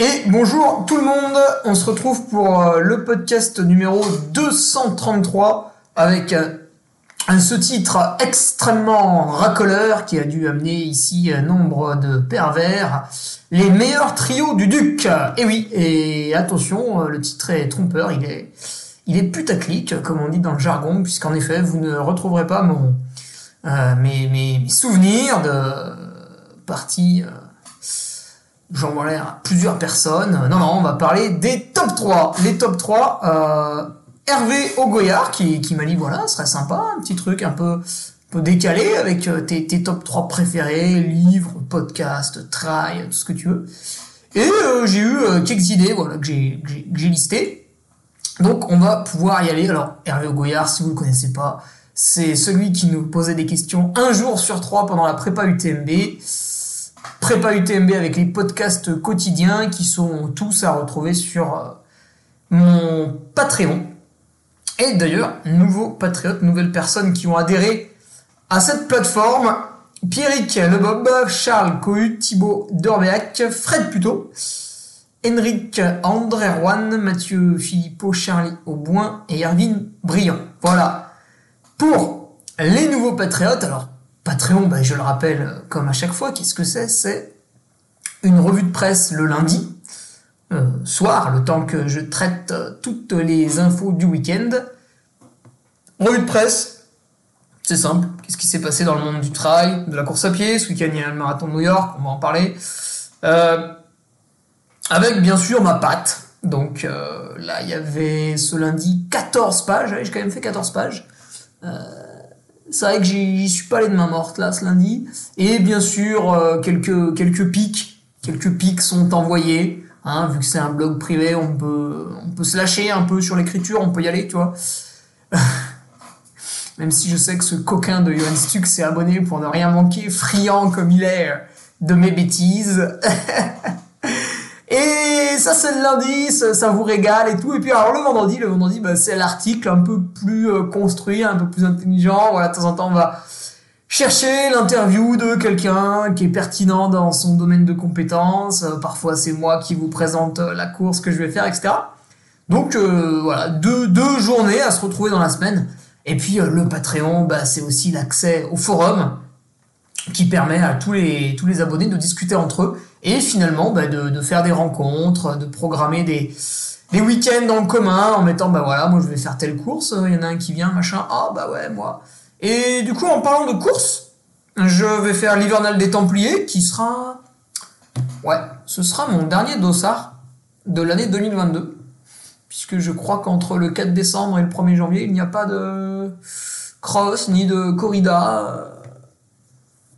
Et bonjour tout le monde, on se retrouve pour euh, le podcast numéro 233 avec euh, un ce titre extrêmement racoleur qui a dû amener ici un nombre de pervers, les meilleurs trios du duc. Et oui, et attention, euh, le titre est trompeur, il est, il est putaclic comme on dit dans le jargon, puisqu'en effet vous ne retrouverez pas mon, mes, mes, souvenirs de parties j'envoie à plusieurs personnes. Non, non, on va parler des top 3. Les top 3, euh, Hervé Ogoyard qui, qui m'a dit, voilà, ce serait sympa, un petit truc un peu, un peu décalé avec euh, tes, tes top 3 préférés, livres, podcasts, try, tout ce que tu veux. Et euh, j'ai eu euh, quelques idées voilà, que j'ai listées. Donc on va pouvoir y aller. Alors Hervé Ogoyard, si vous ne le connaissez pas, c'est celui qui nous posait des questions un jour sur trois pendant la prépa UTMB. Prépa UTMB avec les podcasts quotidiens qui sont tous à retrouver sur euh, mon Patreon. Et d'ailleurs, nouveaux patriotes, nouvelles personnes qui ont adhéré à cette plateforme. Pierrick Lebob, Charles Cohut, Thibaut Dorbeac, Fred Puto, Henrik André Rouen, Mathieu Philippot, Charlie Auboin et Erwin Briand. Voilà. Pour les nouveaux patriotes, alors Patreon, bah, je le rappelle comme à chaque fois, qu'est-ce que c'est? C'est une revue de presse le lundi, euh, soir, le temps que je traite euh, toutes les infos du week-end. Revue de presse, c'est simple. Qu'est-ce qui s'est passé dans le monde du trail, de la course à pied? Ce week-end, il y a le marathon de New York, on va en parler. Euh, avec bien sûr ma patte. Donc là, il y avait ce lundi 14 pages. J'ai quand même fait 14 pages. C'est vrai que j'y suis pas allé de main morte là ce lundi. Et bien sûr, euh, quelques, quelques pics, quelques pics sont envoyés. Hein, vu que c'est un blog privé, on peut, on peut se lâcher un peu sur l'écriture, on peut y aller, tu vois. Même si je sais que ce coquin de Johan Stuck s'est abonné pour ne rien manquer, friand comme il est de mes bêtises. Et ça, c'est le lundi, ça, vous régale et tout. Et puis, alors, le vendredi, le vendredi, bah, c'est l'article un peu plus euh, construit, un peu plus intelligent. Voilà, de temps en temps, on va chercher l'interview de quelqu'un qui est pertinent dans son domaine de compétences. Euh, parfois, c'est moi qui vous présente euh, la course que je vais faire, etc. Donc, voilà, deux, journées à se retrouver dans la semaine. Et puis, le Patreon, bah, c'est aussi l'accès au forum qui permet à tous les abonnés de discuter entre eux et finalement bah, de, faire des rencontres, de programmer des, week-ends en commun en mettant bah voilà, moi je vais faire telle course, il y en a un qui vient, machin, ah bah ouais, moi. Et du coup, en parlant de course, je vais faire l'hivernal des Templiers qui sera. Ouais, ce sera mon dernier dossard de l'année 2022. Puisque je crois qu'entre le 4 décembre et le 1er janvier, il n'y a pas de cross ni de corrida.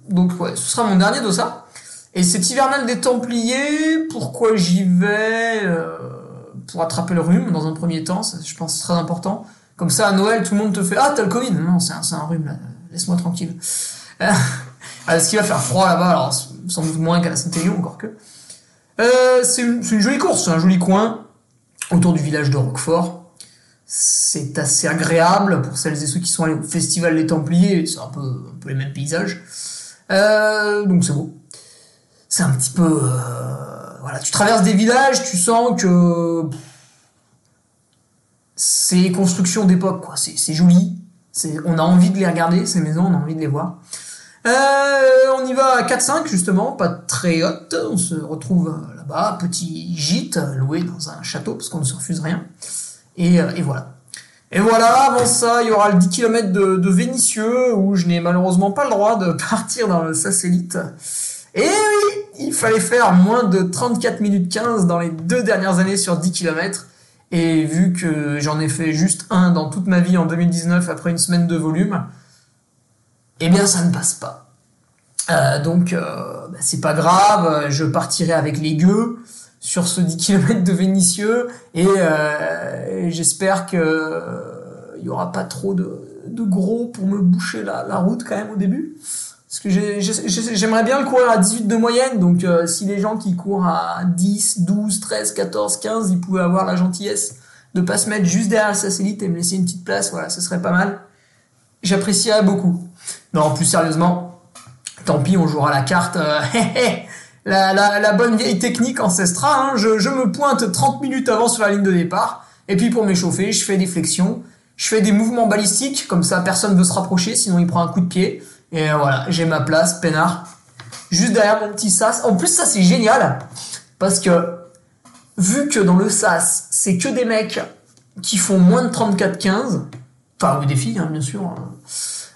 Donc ouais, ce sera mon dernier dossard. Et cet hivernal des Templiers, pourquoi j'y vais euh, Pour attraper le rhume dans un premier temps, je pense c'est très important. Comme ça, à Noël, tout le monde te fait Ah, t'as le Covid Non, c'est un, un, rhume, là. laisse-moi tranquille. Euh, ce qui va faire froid là-bas, alors sans doute moins qu'à la Saint-Élion, encore que. Euh, c'est une, une, jolie course, un joli coin autour du village de Roquefort. c'est assez agréable pour celles et ceux qui sont allés au festival des Templiers, c'est un peu, un peu les mêmes paysages. Euh, donc c'est beau. C'est un petit peu... euh, voilà, tu traverses des villages, tu sens que c'est construction d'époque, quoi. C'est joli. On a envie de les regarder, ces maisons, on a envie de les voir. Euh, on y va à 4-5 justement, pas très haute. On se retrouve euh, là-bas, petit gîte loué dans un château parce qu'on ne se refuse rien. Et, et voilà. Et voilà, avant ça, il y aura le 10 km de, de Vénissieux où je n'ai malheureusement pas le droit de partir dans le satellite. Et oui, il fallait faire moins de 34 minutes 15 dans les deux dernières années sur 10 km. Et vu que j'en ai fait juste un dans toute ma vie en 2019 après une semaine de volume, eh bien ça ne passe pas. Euh, donc euh, bah, c'est pas grave, je partirai avec les gueux sur ce 10 km de Vénissieux et, euh, j'espère que il y aura pas trop de, gros pour me boucher la route quand même au début. Parce que j'ai- j'ai- j'ai- j'aimerais bien le courir à 18 de moyenne, donc euh, si les gens qui courent à 10, 12, 13, 14, 15, ils pouvaient avoir la gentillesse de pas se mettre juste derrière le satellite et me laisser une petite place, voilà, ce serait pas mal. J'apprécierais beaucoup. Non, plus sérieusement, tant pis, on jouera la carte. euh, la, la, bonne vieille technique ancestrale, hein, je, je me pointe 30 minutes avant sur la ligne de départ, et puis pour m'échauffer, je fais des flexions, je fais des mouvements balistiques, comme ça personne veut se rapprocher, sinon il prend un coup de pied. Et voilà, j'ai ma place, peinard, juste derrière mon petit sas. En plus, ça c'est génial, parce que vu que dans le sas, c'est que des mecs qui font moins de 34-15, enfin, ou des filles, hein, bien sûr, hein.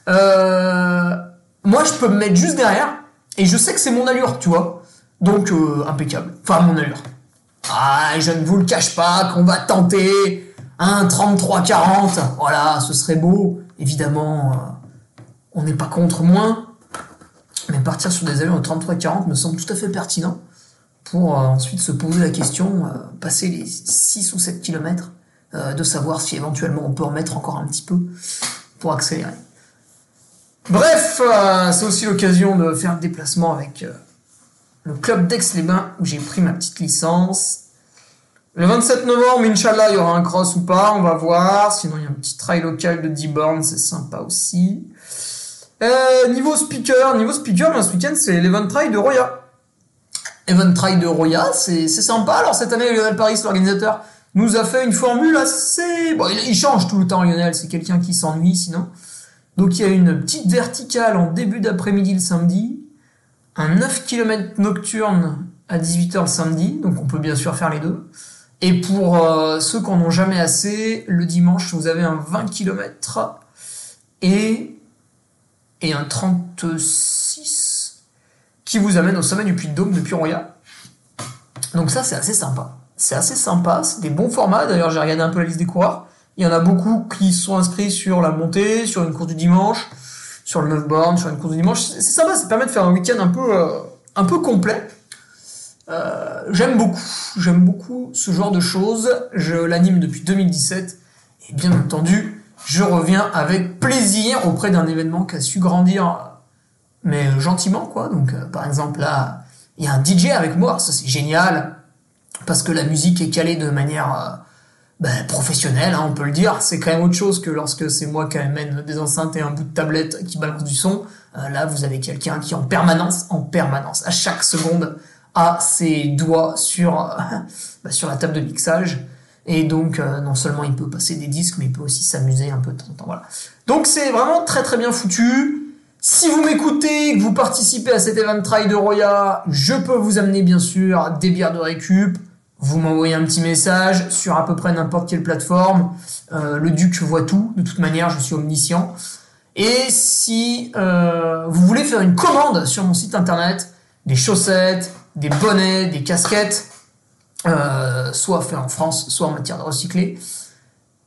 euh, moi je peux me mettre juste derrière, et je sais que c'est mon allure, tu vois. Donc, euh, impeccable. Enfin, mon allure. Ah, je ne vous le cache pas qu'on va tenter un 33-40. Voilà, ce serait beau. Évidemment, euh, on n'est pas contre moins. Mais partir sur des allures de 33-40 me semble tout à fait pertinent pour euh, ensuite se poser la question, euh, passer les 6 ou 7 km, de savoir si éventuellement on peut en mettre encore un petit peu pour accélérer. Bref, euh, c'est aussi l'occasion de faire le déplacement avec euh, le club d'Aix-les-Bains où j'ai pris ma petite licence. Le 27 novembre, Inch'Allah, il y aura un cross ou pas, on va voir. Sinon, il y a un petit trail local de 10 bornes, c'est sympa aussi. Euh, niveau speaker, niveau speaker, ce week-end, c'est l'Event Trail de Roya. Event Trail de Roya, c'est sympa. Alors, cette année, Lionel Paris, l'organisateur, nous a fait une formule assez... Bon, il, change tout le temps, Lionel, c'est quelqu'un qui s'ennuie, sinon. Donc, il y a une petite verticale en début d'après-midi le samedi, un 9 km nocturne à 18h le samedi, donc on peut bien sûr faire les deux. Et pour euh, ceux qui en ont jamais assez, le dimanche, vous avez un 20 km et, et un 36 qui vous amène au sommet du Puy de Dôme depuis Roya. Donc ça, c'est assez sympa. C'est assez sympa, c'est des bons formats. D'ailleurs, j'ai regardé un peu la liste des coureurs. Il y en a beaucoup qui sont inscrits sur la montée, sur une course du dimanche, sur le 9 bornes, sur une course du dimanche. C'est sympa, ça permet de faire un week-end un peu, euh, un peu complet. Euh, j'aime beaucoup, j'aime beaucoup ce genre de choses. Je l'anime depuis 2017 et bien entendu, je reviens avec plaisir auprès d'un événement qui a su grandir, mais gentiment quoi. Donc euh, par exemple là, il y a un DJ avec moi, ça c'est génial parce que la musique est calée de manière euh, ben, professionnelle, hein, on peut le dire. C'est quand même autre chose que lorsque c'est moi qui amène des enceintes et un bout de tablette qui balance du son. Euh, là, vous avez quelqu'un qui en permanence, en permanence, à chaque seconde, a ses doigts sur, euh, sur la table de mixage. Et donc, euh, non seulement il peut passer des disques, mais il peut aussi s'amuser un peu de temps en temps. Voilà. Donc, c'est vraiment très très bien foutu. Si vous m'écoutez, que vous participez à cet event trail de Roya, je peux vous amener bien sûr des bières de récup. Vous m'envoyez un petit message sur à peu près n'importe quelle plateforme. Euh, le Duc voit tout. De toute manière, je suis omniscient. Et si euh, vous voulez faire une commande sur mon site internet, des chaussettes, des bonnets, des casquettes, euh, soit fait en France, soit en matière de recyclé,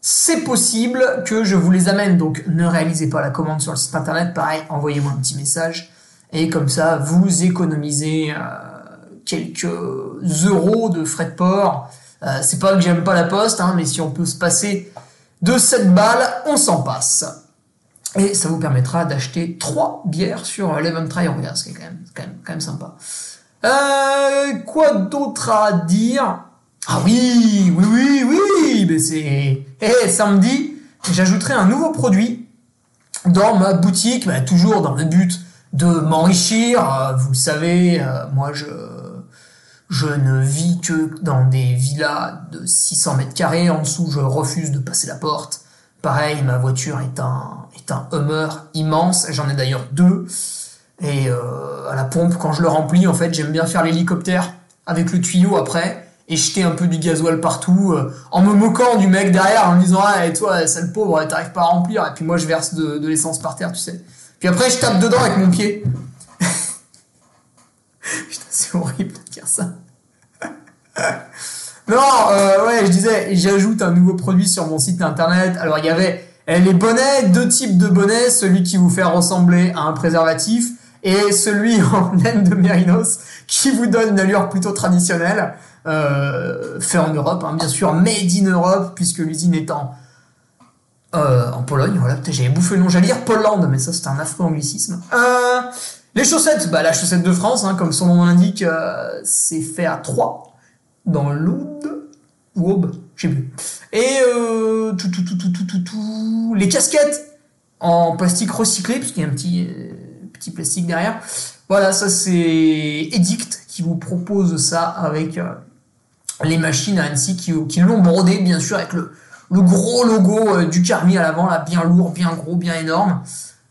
c'est possible que je vous les amène. Donc ne réalisez pas la commande sur le site internet. Pareil, envoyez-moi un petit message. Et comme ça, vous économisez euh, quelques euros de frais de port. Euh, c'est pas que j'aime pas la poste, hein, mais si on peut se passer de cette balle, on s'en passe. Et ça vous permettra d'acheter trois bières sur l'Event Try ce qui est quand même, quand même sympa. Euh, quoi d'autre à dire? Ah oui, oui, oui, oui mais c'est... Eh, samedi, j'ajouterai un nouveau produit dans ma boutique, bah, toujours dans le but de m'enrichir. Euh, vous savez, euh, moi je je ne vis que dans des villas de 600 mètres carrés. En dessous, je refuse de passer la porte. Pareil, ma voiture est un est un Hummer immense. J'en ai d'ailleurs deux. Et euh, à la pompe, quand je le remplis, en fait, j'aime bien faire l'hélicoptère avec le tuyau après et jeter un peu du gasoil partout, euh, en me moquant du mec derrière, en me disant ah et toi sale pauvre, t'arrives pas à remplir, et puis moi je verse de, l'essence par terre, tu sais. Puis après je tape dedans avec mon pied. Putain c'est horrible de dire ça. non, euh, ouais, je disais, j'ajoute un nouveau produit sur mon site internet. Alors il y avait les bonnets, deux types de bonnets, celui qui vous fait ressembler à un préservatif et celui en laine de mérinos qui vous donne une allure plutôt traditionnelle. Euh, fait en Europe, hein, bien sûr, made in Europe, puisque l'usine est en, euh, en Pologne. Voilà, j'avais bouffé le nom, j'allais dire Pologne, mais ça c'est un affreux anglicisme. Euh, les chaussettes, bah la chaussette de France, hein, comme son nom l'indique, euh, c'est fait à 3 dans l'Aude ou Aube, je sais plus. Et tout, tout, tout, tout, tout, tout, les casquettes en plastique recyclé, puisqu'il y a un petit, plastique derrière. Voilà, ça c'est Edict qui vous propose ça avec euh, les machines à Annecy qui, qui l'ont brodé, bien sûr, avec le, le gros logo euh, du Carmi à l'avant, là, bien lourd, bien gros, bien énorme.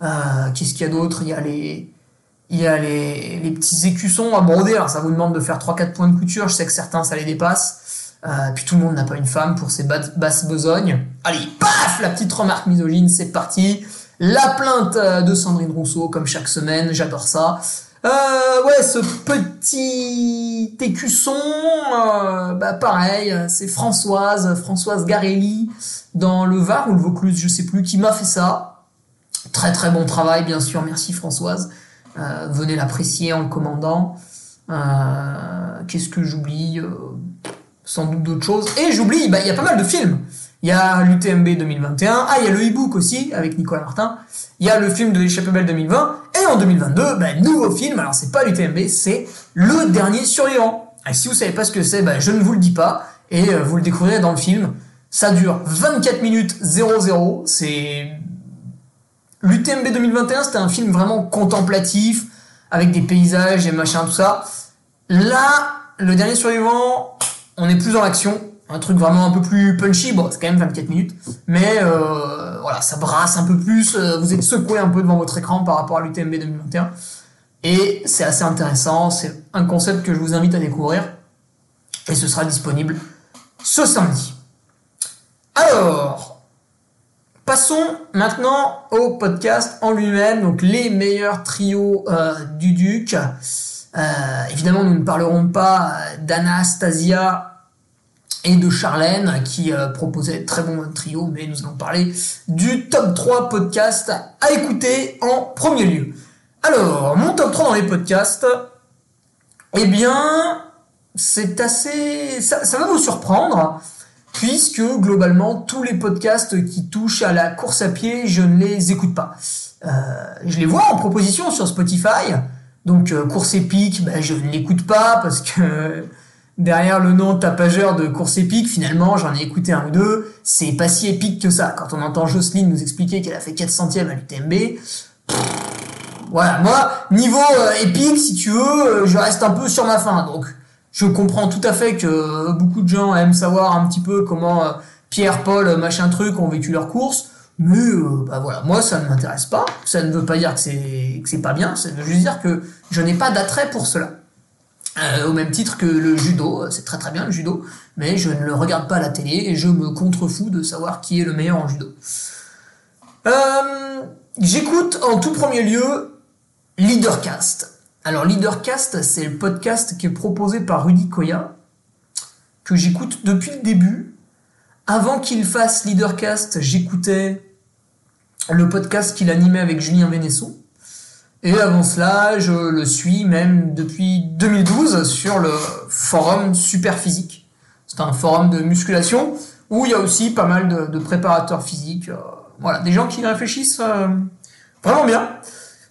Euh, Qu'est-ce qu'il y a d'autre? Il y a les... Il y a les, les, petits écussons à broder, alors ça vous demande de faire 3-4 points de couture, je sais que certains ça les dépasse. Puis tout le monde n'a pas une femme pour ses basses besognes. Allez, paf La petite remarque misogyne, c'est parti. La plainte euh, de Sandrine Rousseau, comme chaque semaine, j'adore ça. Euh, ouais, ce petit écusson, euh, bah pareil, c'est Françoise, Françoise Garelli, dans le Var ou le Vaucluse, je sais plus, qui m'a fait ça. Très très bon travail, bien sûr, merci Françoise. Euh, venez l'apprécier en le commandant. Qu'est-ce que j'oublie Sans doute d'autres choses. Et j'oublie, bah il y a pas mal de films. Il y a l'UTMB 2021. Ah, il y a le e-book aussi avec Nicolas Martin. Il y a le film de l'échappée belle 2020. Et en 2022, bah, nouveau film. Alors, c'est pas l'UTMB, c'est Le Dernier Survivant. Si vous savez pas ce que c'est, bah, je ne vous le dis pas. Et euh, vous le découvrirez dans le film. Ça dure 24 minutes 00. C'est... L'UTMB 2021, c'était un film vraiment contemplatif, avec des paysages et machin, tout ça. Là, Le Dernier Survivant, on est plus dans l'action un truc vraiment un peu plus punchy. Bon, c'est quand même 24 minutes, mais euh, voilà, ça brasse un peu plus. euh, Vous êtes secoué un peu devant votre écran par rapport à l'UTMB 2021, et c'est assez intéressant. C'est un concept que je vous invite à découvrir, et ce sera disponible ce samedi. Alors, passons maintenant au podcast en lui-même, donc les meilleurs trios euh, du Duc. Évidemment, nous ne parlerons pas d'Anastasia de Charlène qui euh, proposait très bon trio, mais nous allons parler du top 3 podcast à écouter en premier lieu. Alors, mon top 3 dans les podcasts, eh bien, c'est assez... Ça, ça, va vous surprendre, puisque globalement, tous les podcasts qui touchent à la course à pied, je ne les écoute pas. Euh, je les vois en proposition sur Spotify, donc euh, course épique, ben, je ne l'écoute pas parce que derrière le nom tapageur de course épique, finalement, j'en ai écouté un ou deux, c'est pas si épique que ça. Quand on entend Jocelyne nous expliquer qu'elle a fait 4 centièmes à l'UTMB, voilà, moi, niveau euh, épique, si tu veux, euh, je reste un peu sur ma faim. Donc, je comprends tout à fait que beaucoup de gens aiment savoir un petit peu comment euh, Pierre, Paul, machin truc ont vécu leur course. Mais bah voilà, moi ça ne m'intéresse pas. Ça ne veut pas dire que c'est que c'est pas bien. Ça veut juste dire que je n'ai pas d'attrait pour cela. Euh, au même titre que le judo, c'est très très bien le judo, mais je ne le regarde pas à la télé et je me contrefous de savoir qui est le meilleur en judo. Euh, J'écoute en tout premier lieu Leadercast. Alors Leadercast, c'est le podcast qui est proposé par Rudy Koya, que j'écoute depuis le début. Avant qu'il fasse Leadercast, j'écoutais le podcast qu'il animait avec Julien Vénesson. Et avant cela, je le suis même depuis 2012 sur le forum Superphysique. C'est un forum de musculation où il y a aussi pas mal de, préparateurs physiques. Euh, voilà, des gens qui réfléchissent euh, vraiment bien.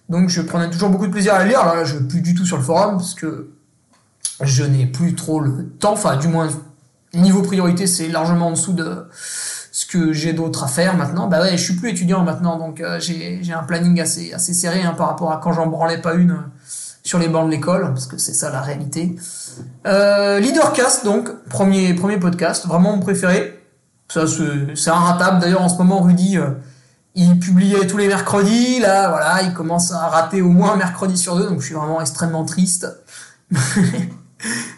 Donc je prenais toujours beaucoup de plaisir à lire. Alors là, je ne plus du tout sur le forum parce que je n'ai plus trop le temps. Enfin, du moins, niveau priorité, c'est largement en dessous de que j'ai d'autre à faire maintenant. Bah ouais, je suis plus étudiant maintenant, donc euh, j'ai un planning assez, assez serré hein, par rapport à quand j'en branlais pas une sur les bancs de l'école, parce que c'est ça la réalité. Euh, Leadercast, donc, premier, premier podcast, vraiment mon préféré. Ça, c'est inratable. D'ailleurs, en ce moment, Rudy, euh, il publiait tous les mercredis. Là, voilà, il commence à rater au moins un mercredi sur deux, donc je suis vraiment extrêmement triste.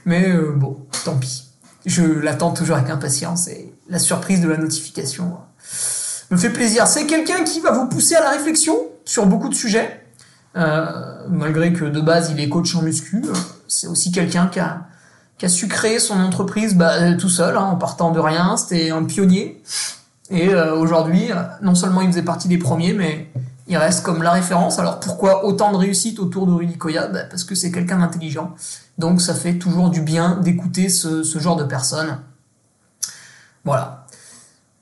Mais euh, bon, tant pis. Je l'attends toujours avec impatience et la surprise de la notification me fait plaisir. C'est quelqu'un qui va vous pousser à la réflexion sur beaucoup de sujets. Euh, malgré que de base il est coach en muscu, c'est aussi quelqu'un qui a, su créer son entreprise bah, tout seul, hein, en partant de rien. C'était un pionnier. Et euh, aujourd'hui, non seulement il faisait partie des premiers, mais il reste comme la référence. Alors pourquoi autant de réussite autour de Rudy bah, Parce que c'est quelqu'un d'intelligent. Donc ça fait toujours du bien d'écouter ce, ce, genre de personnes. Voilà.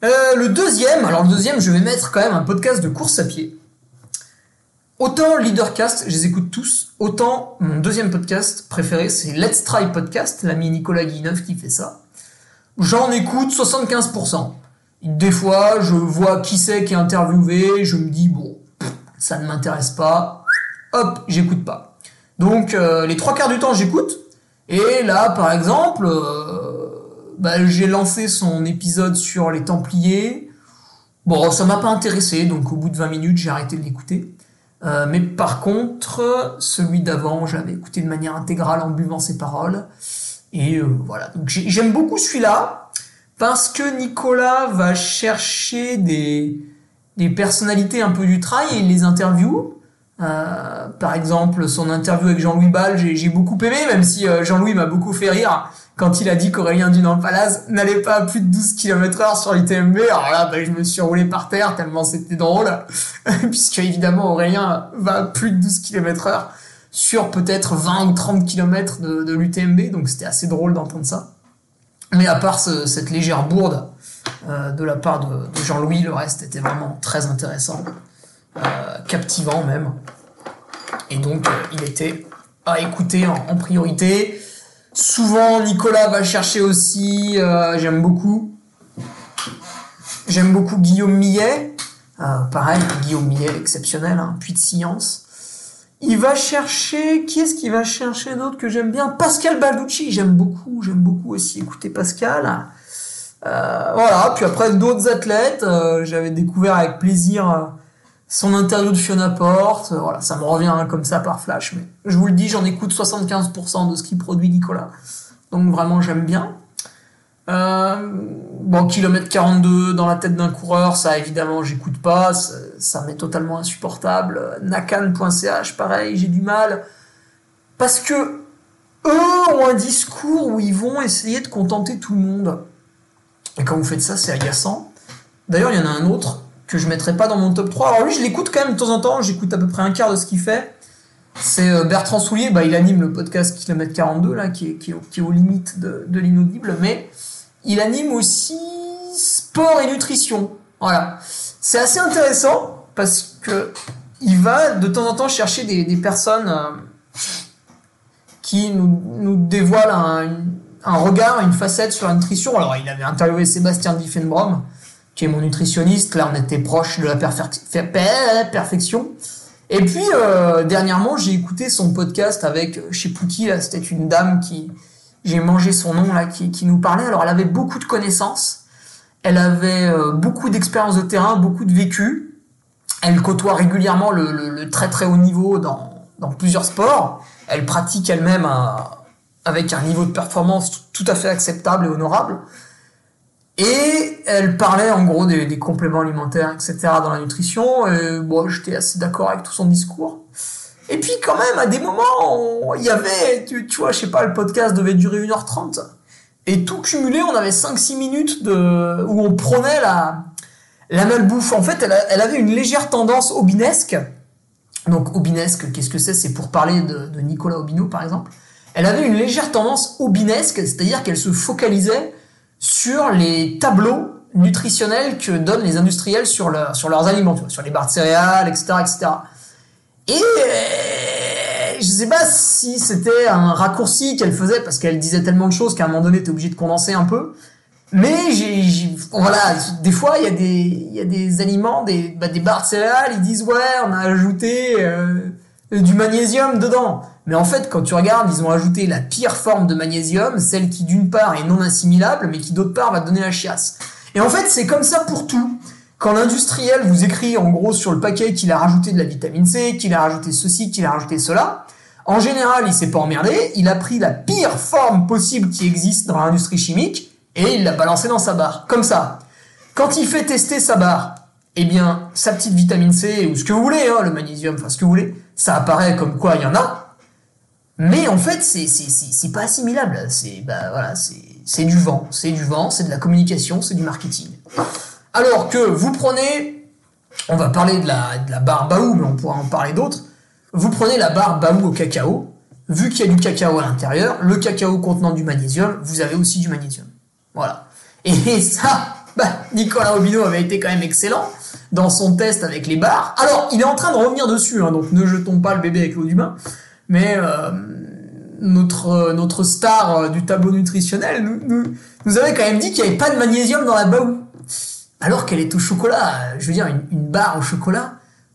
Euh, le deuxième, alors le deuxième, je vais mettre quand même un podcast de course à pied. Autant Leadercast, je les écoute tous, autant mon deuxième podcast préféré, c'est Let's Try Podcast, l'ami Nicolas Guineuf qui fait ça. J'en écoute 75%. Des fois, je vois qui c'est qui est interviewé, je me dis, bon, ça ne m'intéresse pas, hop, j'écoute pas. Donc, euh, les trois quarts du temps, j'écoute. Et là, par exemple, euh, bah, j'ai lancé son épisode sur les Templiers. Bon, ça m'a pas intéressé, donc au bout de 20 minutes, j'ai arrêté de l'écouter. Euh, mais par contre, celui d'avant, j'avais écouté de manière intégrale en buvant ses paroles. Et euh, voilà. Donc j'aime beaucoup celui-là parce que Nicolas va chercher des, des personnalités un peu du trail et les interview. Euh, par exemple, son interview avec Jean-Louis Ball, j'ai beaucoup aimé, même si euh, Jean-Louis m'a beaucoup fait rire quand il a dit qu'Aurélien Dunant Palaz n'allait pas à plus de 12 km heure sur l'ITMB. Alors là, bah, je me suis roulé par terre tellement c'était drôle, puisque évidemment Aurélien va à plus de 12 km heure sur peut-être 20 ou 30 km de, l'UTMB, donc c'était assez drôle d'entendre ça. Mais à part ce, cette légère bourde euh, de la part de, de Jean-Louis, le reste était vraiment très intéressant. Euh, captivant même. Et donc, euh, il était à écouter en, priorité. Souvent, Nicolas va chercher aussi, euh, j'aime beaucoup. J'aime beaucoup Guillaume Millet. pareil, Guillaume Millet, exceptionnel, hein, puits de science. Il va chercher, qui est-ce qu'il va chercher d'autre que j'aime bien? Pascal Balducci, j'aime beaucoup, j'aime beaucoup aussi écouter Pascal. voilà, puis après d'autres athlètes, j'avais découvert avec plaisir son interview de Fiona Porte, euh, voilà, ça me revient comme ça par flash, mais je vous le dis, j'en écoute 75% de ce qu'il produit Nicolas. Donc vraiment, j'aime bien. Euh, bon, kilomètre 42 dans la tête d'un coureur, ça évidemment, j'écoute pas, ça, ça m'est totalement insupportable. Nakan.ch, pareil, j'ai du mal. Parce que eux ont un discours où ils vont essayer de contenter tout le monde. Et quand vous faites ça, c'est agaçant. D'ailleurs, il y en a un autre que je mettrai pas dans mon top 3. Alors lui, je l'écoute quand même de temps en temps, j'écoute à peu près un quart de ce qu'il fait. C'est euh, Bertrand Soulier, bah, il anime le podcast Kilomètre 42, là, qui est, qui est, aux limites de, de l'inaudible, mais il anime aussi sport et nutrition. Voilà. C'est assez intéressant parce que il va de temps en temps chercher des, personnes euh, qui nous, nous dévoilent un, un, regard, une facette sur la nutrition. Alors, il avait interviewé Sébastien Diffenbrom, qui est mon nutritionniste. Là, on était proche de la perfection. Et puis, euh, dernièrement, j'ai écouté son podcast avec, je sais plus qui, c'était une dame qui, j'ai mangé son nom, là, qui, qui, nous parlait. Alors, elle avait beaucoup de connaissances. Elle avait euh, beaucoup d'expérience de terrain, beaucoup de vécu. Elle côtoie régulièrement le, très très haut niveau dans, dans plusieurs sports. Elle pratique elle-même avec un niveau de performance tout à fait acceptable et honorable. Et elle parlait en gros des, des, compléments alimentaires, etc. dans la nutrition. Et bon, j'étais assez d'accord avec tout son discours. Et puis quand même, à des moments, il y avait, tu, tu, vois, je sais pas, le podcast devait durer 1h30. Et tout cumulé, on avait 5-6 minutes de, où on prenait la, la malbouffe. En fait, elle, elle avait une légère tendance obinesque. Donc obinesque, qu'est-ce que c'est? C'est pour parler de, de Nicolas Obino, par exemple. Elle avait une légère tendance obinesque, c'est-à-dire qu'elle se focalisait sur les tableaux nutritionnels que donnent les industriels sur, leur, sur leurs aliments, sur les barres de céréales, etc. etc. Et je sais pas si c'était un raccourci qu'elle faisait parce qu'elle disait tellement de choses qu'à un moment donné, t'es obligé de condenser un peu. Mais voilà, des fois il y a des, y a des aliments, des, bah, des barres de céréales, ils disent ouais, on a ajouté euh, du magnésium dedans. Mais en fait, quand tu regardes, ils ont ajouté la pire forme de magnésium, celle qui d'une part est non assimilable, mais qui d'autre part va donner la chiasse. Et en fait, c'est comme ça pour tout. Quand l'industriel vous écrit en gros sur le paquet qu'il a rajouté de la vitamine C, qu'il a rajouté ceci, qu'il a rajouté cela, en général, il s'est pas emmerdé, il a pris la pire forme possible qui existe dans l'industrie chimique et il l'a balancé dans sa barre. Comme ça. Quand il fait tester sa barre, eh bien, sa petite vitamine C, ou ce que vous voulez, hein, le magnésium, enfin ce que vous voulez, ça apparaît comme quoi il y en a. Mais en fait, c'est, pas assimilable. C'est, bah, voilà, c'est, du vent. C'est du vent, c'est de la communication, c'est du marketing. Alors que vous prenez, on va parler de la, barre Baou, mais on pourra en parler d'autres. Vous prenez la barre Baou au cacao, vu qu'il y a du cacao à l'intérieur, le cacao contenant du magnésium, vous avez aussi du magnésium. Voilà. Et ça, bah, Nicolas Robineau avait été quand même excellent dans son test avec les barres. Alors, il est en train de revenir dessus, hein, donc ne jetons pas le bébé avec l'eau du bain. Mais euh, notre, euh, notre star euh, du tableau nutritionnel nous, nous, nous avait quand même dit qu'il n'y avait pas de magnésium dans la baou. Alors qu'elle est au chocolat. Je veux dire, une, une barre au chocolat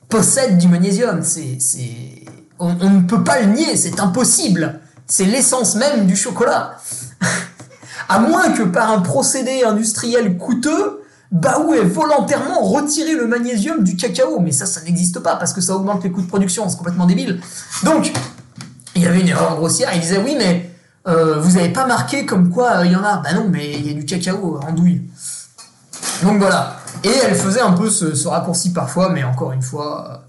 possède du magnésium. C'est, c'est... On, on ne peut pas le nier, c'est impossible. C'est l'essence même du chocolat. à moins que par un procédé industriel coûteux, Baou ait volontairement retiré le magnésium du cacao. Mais ça, ça n'existe pas parce que ça augmente les coûts de production. C'est complètement débile. Donc, il y avait une erreur grossière. Il disait oui, mais euh, vous n'avez pas marqué comme quoi euh, il y en a. Bah non, mais il y a du cacao en douille. Donc voilà. Et elle faisait un peu ce, raccourci parfois, mais encore une fois,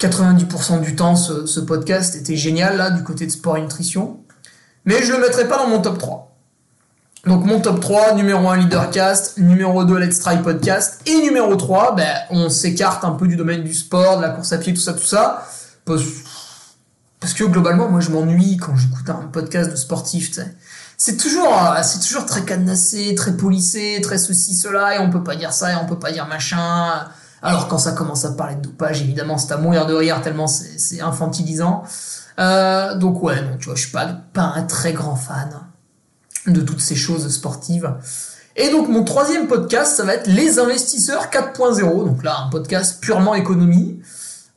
euh, 90% du temps, ce, ce podcast était génial là, du côté de sport et nutrition. Mais je le mettrai pas dans mon top 3. Donc mon top 3, numéro 1 Leadercast, numéro 2 Let's Try Podcast, et numéro 3, ben, on s'écarte un peu du domaine du sport, de la course à pied, tout ça, tout ça. Parce, que globalement, moi je m'ennuie quand j'écoute un podcast de sportif. C'est toujours, euh, c'est toujours très cadenassé, très polissé, très ceci, cela, et on peut pas dire ça, et on peut pas dire machin. Alors quand ça commence à parler de dopage, évidemment, c'est à mourir de rire tellement c'est c'est infantilisant. Euh, donc ouais, non, tu vois, je suis pas, pas un très grand fan de toutes ces choses sportives. Et donc mon troisième podcast, ça va être Les investisseurs 4.0. Donc là, un podcast purement économie.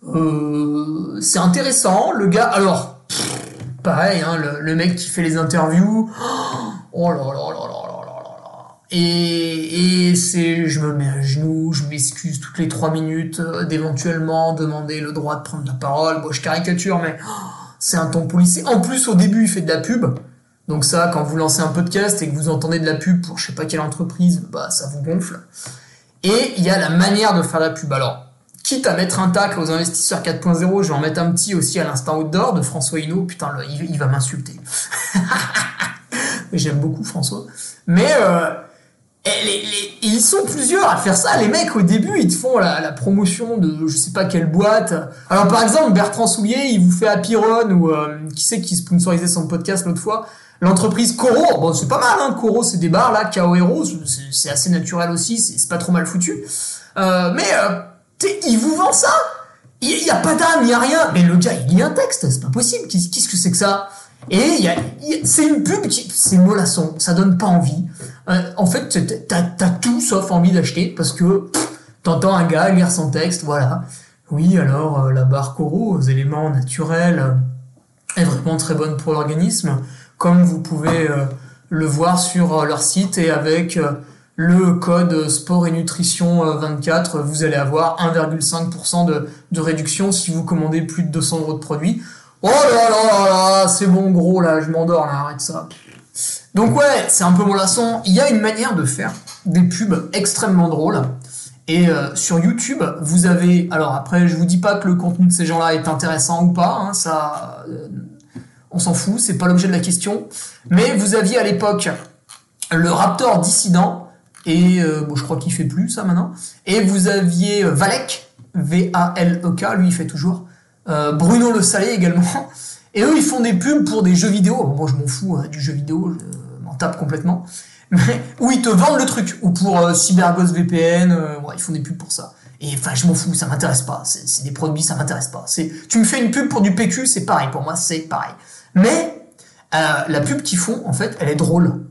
Euh, c'est intéressant. Le gars, alors, pff, pareil, hein, le, le mec qui fait les interviews. Oh là là là là là là là là. Et, et c'est, je me mets à genoux, je m'excuse toutes les trois minutes euh, d'éventuellement demander le droit de prendre la parole. Bon, je caricature, mais oh, c'est un ton policier. En plus, au début, il fait de la pub. Donc ça, quand vous lancez un podcast et que vous entendez de la pub pour je sais pas quelle entreprise, bah ça vous gonfle. Et il y a la manière de faire la pub. Alors, quitte à mettre un tacle aux investisseurs 4.0, je vais en mettre un petit aussi à l'instant outdoor de François Hinault. Putain, il, va m'insulter. J'aime beaucoup François. Mais euh, ils sont plusieurs à faire ça. Les mecs, au début, ils te font la, promotion de je sais pas quelle boîte. Alors, par exemple, Bertrand Soulier, il vous fait Happy Run ou euh, qui c'est qui sponsorisait son podcast l'autre fois? L'entreprise Coro, bon, c'est pas mal, hein. Coro, c'est des bars, là, KO Hero, c'est assez naturel aussi, c'est pas trop mal foutu. Euh, mais, euh, il vous vend ça Il y, a pas d'âme, il y a rien. Mais le gars, il lit un texte, c'est pas possible. Qu'est-ce que c'est que ça? Et y a, c'est une pub qui, c'est mollasson, ça donne pas envie. Euh, en fait, t'as, tout sauf envie d'acheter parce que t'entends un gars lire son texte, voilà. Oui, alors euh, la barre Coro aux éléments naturels est vraiment très bonne pour l'organisme, comme vous pouvez euh, le voir sur euh, leur site et avec euh, le code sport et nutrition euh, 24, vous allez avoir 1,5% de, réduction si vous commandez plus de 200 euros de produits. Oh là là là là, c'est bon gros là, je m'endors là, arrête ça. Donc ouais, c'est un peu mollasson. Il y a une manière de faire des pubs extrêmement drôles. Et sur YouTube, vous avez... Alors après, je vous dis pas que le contenu de ces gens-là est intéressant ou pas, hein, ça... on s'en fout, c'est pas l'objet de la question. Mais vous aviez à l'époque le Raptor dissident, et euh, je crois qu'il fait plus ça maintenant. Et vous aviez euh, Valek, V-A-L-E-K, lui il fait toujours. Euh, Bruno Le Salé également. Et eux ils font des pubs pour des jeux vidéo. Moi je m'en fous hein, du jeu vidéo, je m'en tape complètement. Mais où ils te vendent le truc. Ou pour CyberGhost VPN, ils font des pubs pour ça. Et enfin, je m'en fous, ça m'intéresse pas. C'est des produits, ça m'intéresse pas. Tu me fais une pub pour du PQ, c'est pareil. Pour moi, c'est pareil. Mais euh, la pub qu'ils font, en fait, elle est drôle.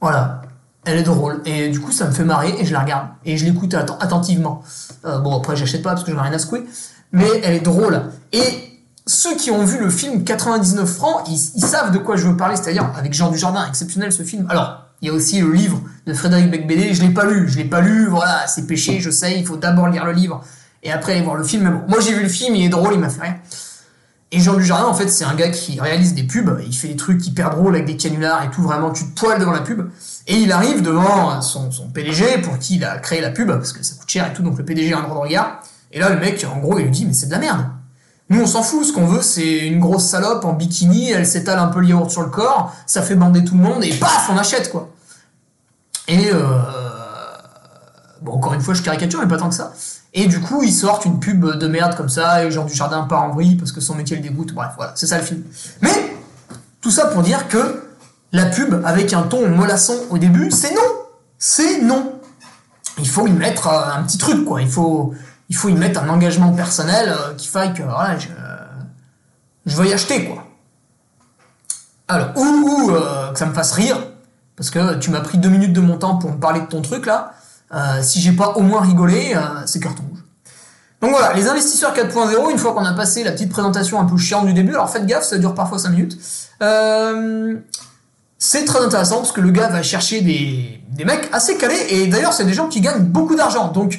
Voilà, elle est drôle. Et du coup, ça me fait marrer et je la regarde et je l'écoute attentivement. Euh, bon, après, j'achète pas parce que je n'ai rien à secouer, mais elle est drôle. Et ceux qui ont vu le film 99 francs, ils, savent de quoi je veux parler, c'est-à-dire avec Jean Dujardin, exceptionnel ce film. Alors, il y a aussi le livre de Frédéric Becbédé, je l'ai pas lu, je l'ai pas lu, voilà, c'est péché, je sais, il faut d'abord lire le livre et après aller voir le film. Mais bon, moi j'ai vu le film, il est drôle, il m'a fait rire. Et Jean Dujardin, en fait, c'est un gars qui réalise des pubs, il fait des trucs hyper drôles avec des canulars et tout, vraiment, tu te poiles devant la pub. Et il arrive devant son, PDG pour qui il a créé la pub, parce que ça coûte cher et tout, donc le PDG a un droit de regard. Et là, le mec, en gros, il lui dit, mais c'est de la merde. Nous, on s'en fout. Ce qu'on veut, c'est une grosse salope en bikini. Elle s'étale un peu le yaourt sur le corps. Ça fait bander tout le monde. Et paf, on achète, quoi. Et, euh, encore une fois, je caricature, mais pas tant que ça. Et du coup, ils sortent une pub de merde comme ça. Et genre du jardin part en vrille parce que son métier le dégoûte. Bref, voilà. C'est ça le film. Mais, tout ça pour dire que la pub avec un ton mollasson au début, c'est non. C'est non. Il faut y mettre euh, un petit truc, quoi. Il faut, il faut y mettre un engagement personnel euh, qui faille que voilà, je, je y acheter quoi. Alors ou, euh, que ça me fasse rire parce que tu m'as pris deux minutes de mon temps pour me parler de ton truc là. Euh, si j'ai pas au moins rigolé, c'est carton rouge. Donc voilà, les investisseurs 4.0, une fois qu'on a passé la petite présentation un peu chiante du début, alors faites gaffe, ça dure parfois 5 minutes. c'est très intéressant parce que le gars va chercher des, mecs assez calés et d'ailleurs c'est des gens qui gagnent beaucoup d'argent. Donc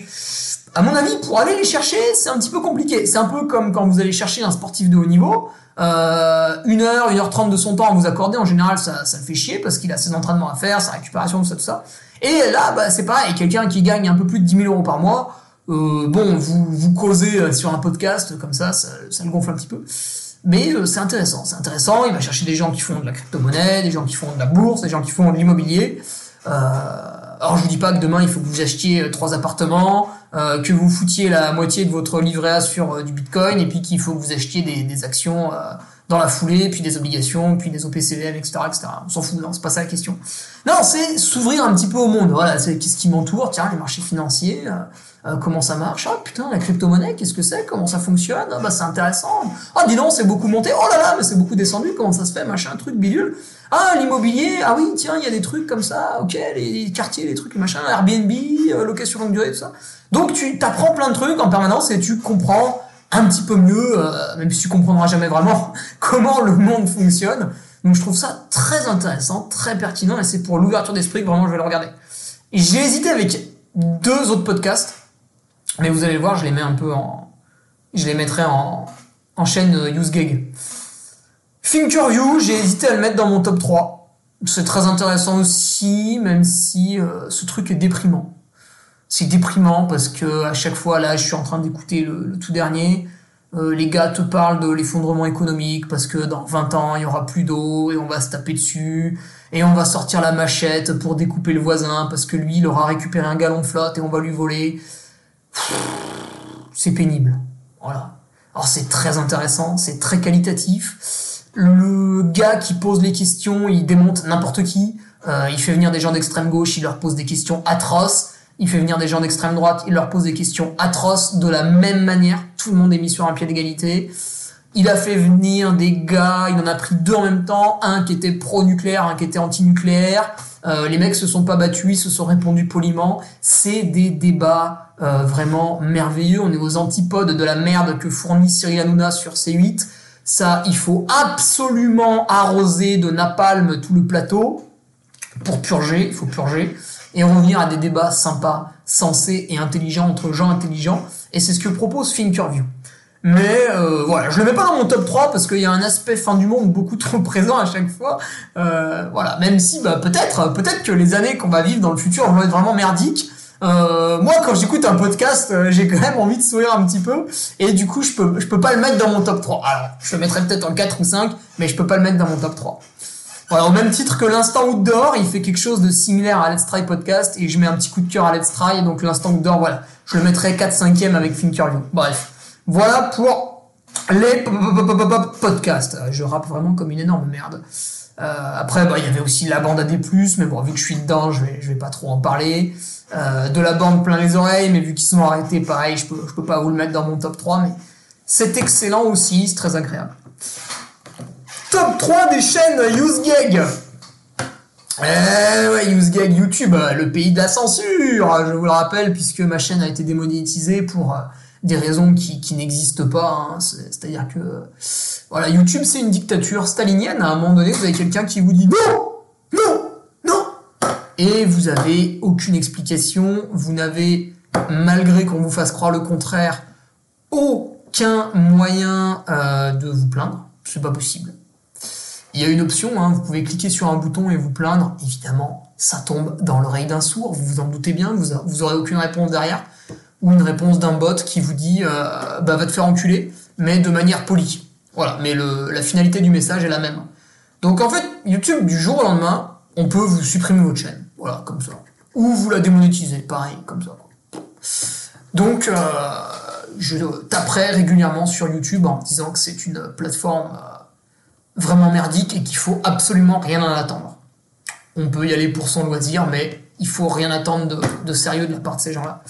à mon avis, pour aller les chercher, c'est un petit peu compliqué. C'est un peu comme quand vous allez chercher un sportif de haut niveau. Euh, une heure, une heure trente de son temps à vous accorder, en général, ça, ça fait chier parce qu'il a ses entraînements à faire, sa récupération, tout ça, tout ça. Et là, bah, c'est pareil, quelqu'un qui gagne un peu plus de 10 000 euros par mois, euh, bon, vous, vous causez euh, sur un podcast, comme ça, ça, ça le gonfle un petit peu. Mais euh, c'est intéressant, c'est intéressant. Il va chercher des gens qui font de la crypto-monnaie, des gens qui font de la bourse, des gens qui font de l'immobilier. Euh, alors je vous dis pas que demain il faut que vous achetiez euh, trois appartements, que vous foutiez la moitié de votre livret A sur du Bitcoin, et puis qu'il faut que vous achetiez des actions dans la foulée, puis des obligations, puis des OPCVM, etc., etc. On s'en fout, non, c'est pas ça la question. Non, c'est s'ouvrir un petit peu au monde. Voilà, c'est qu'est-ce qui m'entoure? Tiens, les marchés financiers, comment ça marche? Ah putain, la crypto-monnaie, qu'est-ce que c'est? Comment ça fonctionne? Ah, Bah c'est intéressant. Ah dis donc, c'est beaucoup monté. Oh là là, mais c'est beaucoup descendu. Comment ça se fait? Machin, truc bidule. Ah, l'immobilier, ah oui, tiens, il y a des trucs comme ça, ok, les quartiers, les trucs, machin, Airbnb, euh, location longue durée, tout ça. Donc tu t'apprends plein de trucs en permanence et tu comprends un petit peu mieux, euh, même si tu comprendras jamais vraiment comment le monde fonctionne. Donc je trouve ça très intéressant, très pertinent et c'est pour l'ouverture d'esprit que vraiment je vais le regarder. J'ai hésité avec deux autres podcasts, mais vous allez le voir, je les mets un peu en, je les mettrai en, en chaîne euh, UseGag. Thinkerview, j'ai hésité à le mettre dans mon top 3. C'est très intéressant aussi, même si euh, ce truc est déprimant. C'est déprimant parce que à chaque fois, là, je suis en train d'écouter le, tout dernier. Euh, les gars te parlent de l'effondrement économique parce que dans 20 ans, il y aura plus d'eau et on va se taper dessus. Et on va sortir la machette pour découper le voisin parce que lui, il aura récupéré un galon de flotte et on va lui voler. C'est pénible. Voilà. Alors c'est très intéressant, c'est très qualitatif le gars qui pose les questions, il démonte n'importe qui. Euh, il fait venir des gens d'extrême gauche, il leur pose des questions atroces. Il fait venir des gens d'extrême droite, il leur pose des questions atroces de la même manière. Tout le monde est mis sur un pied d'égalité. Il a fait venir des gars, il en a pris deux en même temps, un qui était pro-nucléaire, un qui était anti-nucléaire. Euh, les mecs se sont pas battus, ils se sont répondus poliment. C'est des débats euh, vraiment merveilleux. On est aux antipodes de la merde que fournit Cyril Hanouna sur C8. Ça, il faut absolument arroser de napalm tout le plateau pour purger, il faut purger, et revenir à des débats sympas, sensés et intelligents entre gens intelligents. Et c'est ce que propose Thinkerview. Mais euh, voilà, je le mets pas dans mon top 3 parce qu'il y a un aspect fin du monde beaucoup trop présent à chaque fois. Euh, voilà, même si bah, peut-être, peut-être que les années qu'on va vivre dans le futur vont être vraiment merdiques. Euh, moi, quand j'écoute un podcast, j'ai quand même envie de sourire un petit peu. Et du coup, je peux, je peux pas le mettre dans mon top 3. Alors, je le mettrais peut-être en 4 ou 5, mais je peux pas le mettre dans mon top 3. Voilà, au même titre que l'instant outdoor, il fait quelque chose de similaire à Let's Try Podcast et je mets un petit coup de cœur à Let's Try. Donc l'instant outdoor, voilà, je le mettrais 4 5 e avec Thinkerview. Bref, voilà pour les podcasts. Je rappe vraiment comme une énorme merde. Euh, après, bah, il y avait aussi la bande à des plus, mais bon, vu que je suis dedans, je vais, vais pas trop en parler. de la bande plein les oreilles, mais vu qu'ils sont arrêtés, pareil, je peux, peux pas vous le mettre dans mon top 3, mais c'est excellent aussi, c'est très agréable. Top 3 des chaînes UseGag. Eh ouais, UseGag YouTube, le pays de la censure, je vous le rappelle, puisque ma chaîne a été démonétisée pour des raisons qui, qui n'existent pas. Hein. C'est-à-dire que voilà, YouTube c'est une dictature stalinienne. À un moment donné, vous avez quelqu'un qui vous dit non, non, non, et vous avez aucune explication. Vous n'avez, malgré qu'on vous fasse croire le contraire, aucun moyen euh, de vous plaindre. C'est pas possible. Il y a une option, hein, vous pouvez cliquer sur un bouton et vous plaindre. Évidemment, ça tombe dans l'oreille d'un sourd. Vous vous en doutez bien. Vous, vous aurez aucune réponse derrière ou une réponse d'un bot qui vous dit euh, bah, va te faire enculer, mais de manière polie. Voilà, mais la finalité du message est la même. Donc en fait, YouTube, du jour au lendemain, on peut vous supprimer votre chaîne. Voilà, comme ça. Ou vous la démonétiser, pareil, comme ça. Donc, euh, je taperai régulièrement sur YouTube en disant que c'est une plateforme euh, vraiment merdique et qu'il faut absolument rien en attendre. On peut y aller pour son loisir, mais il faut rien attendre de, sérieux de la part de ces gens-là.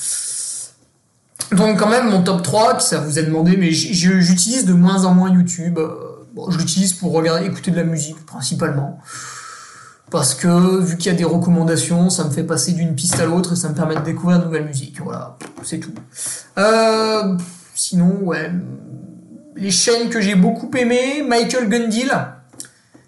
Donc quand même mon top 3, qui ça vous a demandé, mais j'utilise de moins en moins YouTube. Euh, bon, je l'utilise pour regarder, écouter de la musique principalement. Parce que vu qu'il y a des recommandations, ça me fait passer d'une piste à l'autre et ça me permet de découvrir de nouvelles musiques. Voilà, c'est tout. Euh, sinon, ouais, les chaînes que j'ai beaucoup aimées, Michael Gundil,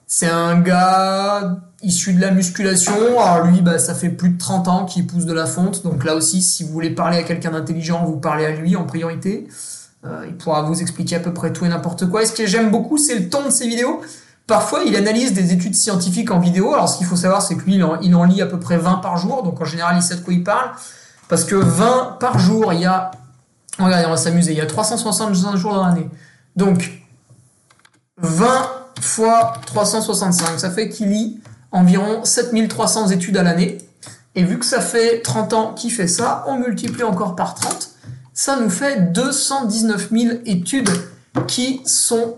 c'est un gars issu de la musculation. Alors lui, bah, ça fait plus de 30 ans qu'il pousse de la fonte. Donc là aussi, si vous voulez parler à quelqu'un d'intelligent, vous parlez à lui en priorité. Euh, il pourra vous expliquer à peu près tout et n'importe quoi. Et ce que j'aime beaucoup, c'est le ton de ses vidéos. Parfois, il analyse des études scientifiques en vidéo. Alors ce qu'il faut savoir, c'est que lui, il en, lit à peu près 20 par jour. Donc en général, il sait de quoi il parle. Parce que 20 par jour, il y a... Regardez, on va s'amuser. Il y a 365 jours dans l'année. Donc 20 fois 365, ça fait qu'il lit environ 7300 études à l'année. Et vu que ça fait 30 ans qu'il fait ça, on multiplie encore par 30. Ça nous fait 219 000 études qui sont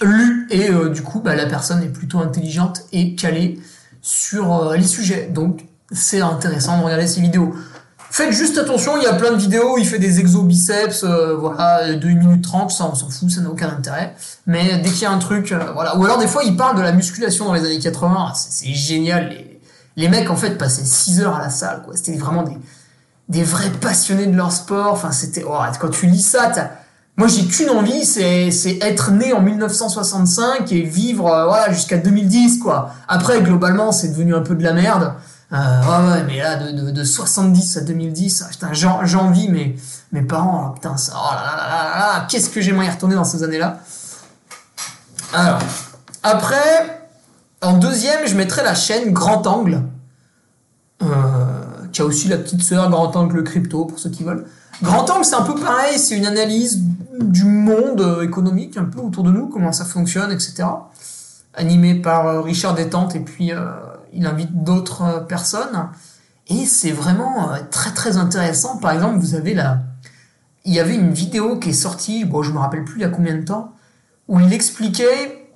lues. Et euh, du coup, bah, la personne est plutôt intelligente et calée sur euh, les sujets. Donc, c'est intéressant de regarder ces vidéos. Faites juste attention, il y a plein de vidéos où il fait des exo biceps, euh, voilà, 2 minutes 30, ça on s'en fout, ça n'a aucun intérêt. Mais dès qu'il y a un truc, euh, voilà. Ou alors des fois il parle de la musculation dans les années 80, c'est génial. Les, les, mecs en fait passaient 6 heures à la salle, quoi. C'était vraiment des, des vrais passionnés de leur sport. Enfin, c'était, oh, quand tu lis ça, moi j'ai qu'une envie, c'est, c'est être né en 1965 et vivre, euh, voilà, jusqu'à 2010, quoi. Après, globalement, c'est devenu un peu de la merde. Euh, ouais, ouais, mais là, de, de, de 70 à 2010, putain, j'envie mes, mes parents, putain, ça, oh là là là là qu'est-ce que j'aimerais y retourner dans ces années-là? Alors, après, en deuxième, je mettrais la chaîne Grand Angle, euh, qui a aussi la petite sœur Grand Angle Crypto, pour ceux qui veulent. Grand Angle, c'est un peu pareil, c'est une analyse du monde euh, économique, un peu autour de nous, comment ça fonctionne, etc. Animé par Richard Détente et puis il invite d'autres euh, personnes. Et c'est vraiment euh, très très intéressant. Par exemple, vous avez là, il y avait une vidéo qui est sortie, bon, je me rappelle plus il y a combien de temps, où il expliquait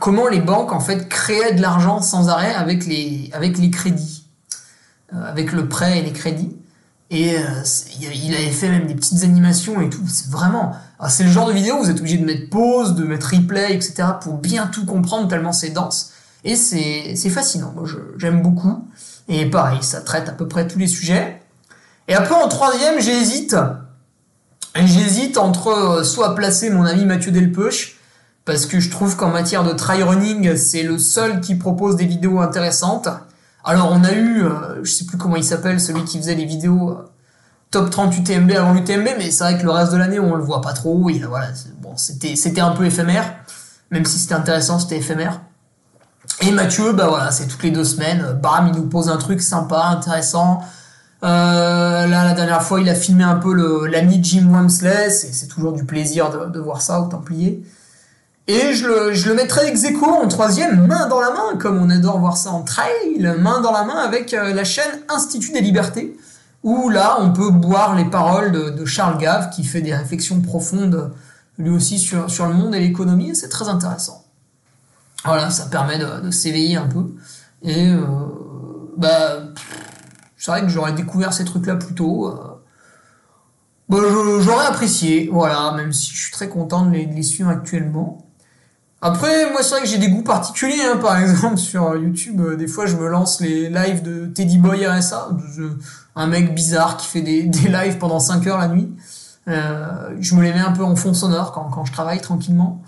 comment les banques en fait créaient de l'argent sans arrêt avec les, avec les crédits, euh, avec le prêt et les crédits. Et il avait fait même des petites animations et tout. C'est vraiment, ah, c'est le genre de vidéo où vous êtes obligé de mettre pause, de mettre replay, etc. pour bien tout comprendre tellement c'est dense. Et c'est fascinant, moi j'aime beaucoup. Et pareil, ça traite à peu près tous les sujets. Et après en troisième, j'hésite. J'hésite entre euh, soit placer mon ami Mathieu Delpeuch, parce que je trouve qu'en matière de try running, c'est le seul qui propose des vidéos intéressantes. Alors on a eu, euh, je sais plus comment il s'appelle, celui qui faisait les vidéos euh, top 30 UTMB avant l'UTMB, mais c'est vrai que le reste de l'année on le voit pas trop. Voilà, bon, c'était un peu éphémère, même si c'était intéressant, c'était éphémère. Et Mathieu, bah voilà, c'est toutes les deux semaines, bam, il nous pose un truc sympa, intéressant. Euh, là, la dernière fois, il a filmé un peu l'ami Jim Wamsley, c'est toujours du plaisir de, voir ça au Templier. Et je le, mettrai ex aequo en troisième, main dans la main, comme on adore voir ça en trail, main dans la main avec euh, la chaîne Institut des Libertés, où là, on peut boire les paroles de, de Charles Gave, qui fait des réflexions profondes, lui aussi, sur, sur le monde et l'économie, et c'est très intéressant. Voilà, ça permet de, s'éveiller un peu. Et euh, bah, C'est vrai que j'aurais découvert ces trucs-là plus tôt. Bah, j'aurais apprécié, voilà, même si je suis très content de les, suivre actuellement. Après, moi, c'est vrai que j'ai des goûts particuliers, hein, par exemple, sur YouTube, des fois, je me lance les lives de Teddy Boy RSA, un mec bizarre qui fait des, lives pendant 5 heures la nuit. Euh, je me les mets un peu en fond sonore quand je travaille tranquillement.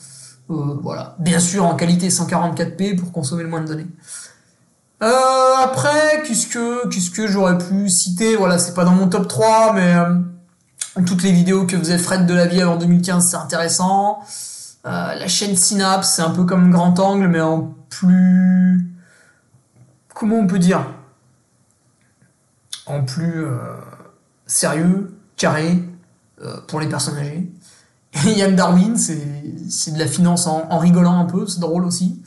Euh, voilà. Bien sûr, en qualité 144p pour consommer le moins de données. Euh, après, qu'est-ce que, j'aurais pu citer? Voilà, c'est pas dans mon top 3, mais euh, toutes les vidéos que faisait Fred de la vie avant 2015, c'est intéressant. La chaîne Synapse, c'est un peu comme Grand Angle, mais en plus... Comment on peut dire? En plus sérieux, carré, pour les personnes âgées. Yann Darwin, c'est de la finance en, rigolant un peu, c'est drôle aussi.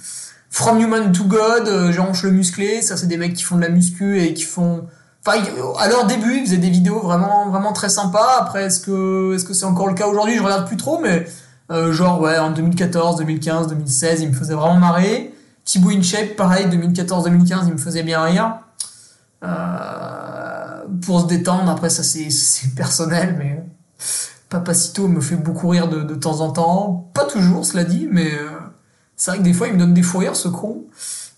From Human to God, euh, Jean le musclé, ça c'est des mecs qui font de la muscu et qui font... Enfin, à leur début, ils faisaient des vidéos vraiment, vraiment très sympas. Après, est-ce que c'est encore le cas aujourd'hui? Je regarde plus trop, mais euh, genre ouais, en 2014, 2015, 2016, il me faisait vraiment marrer. Thibaut InShape, pareil, 2014-2015, il me faisait bien rire. Euh, pour se détendre, après ça c'est personnel, mais Papacito me fait beaucoup rire de, de, temps en temps. Pas toujours, cela dit, mais euh, c'est vrai que des fois, il me donne des fous rires, ce con.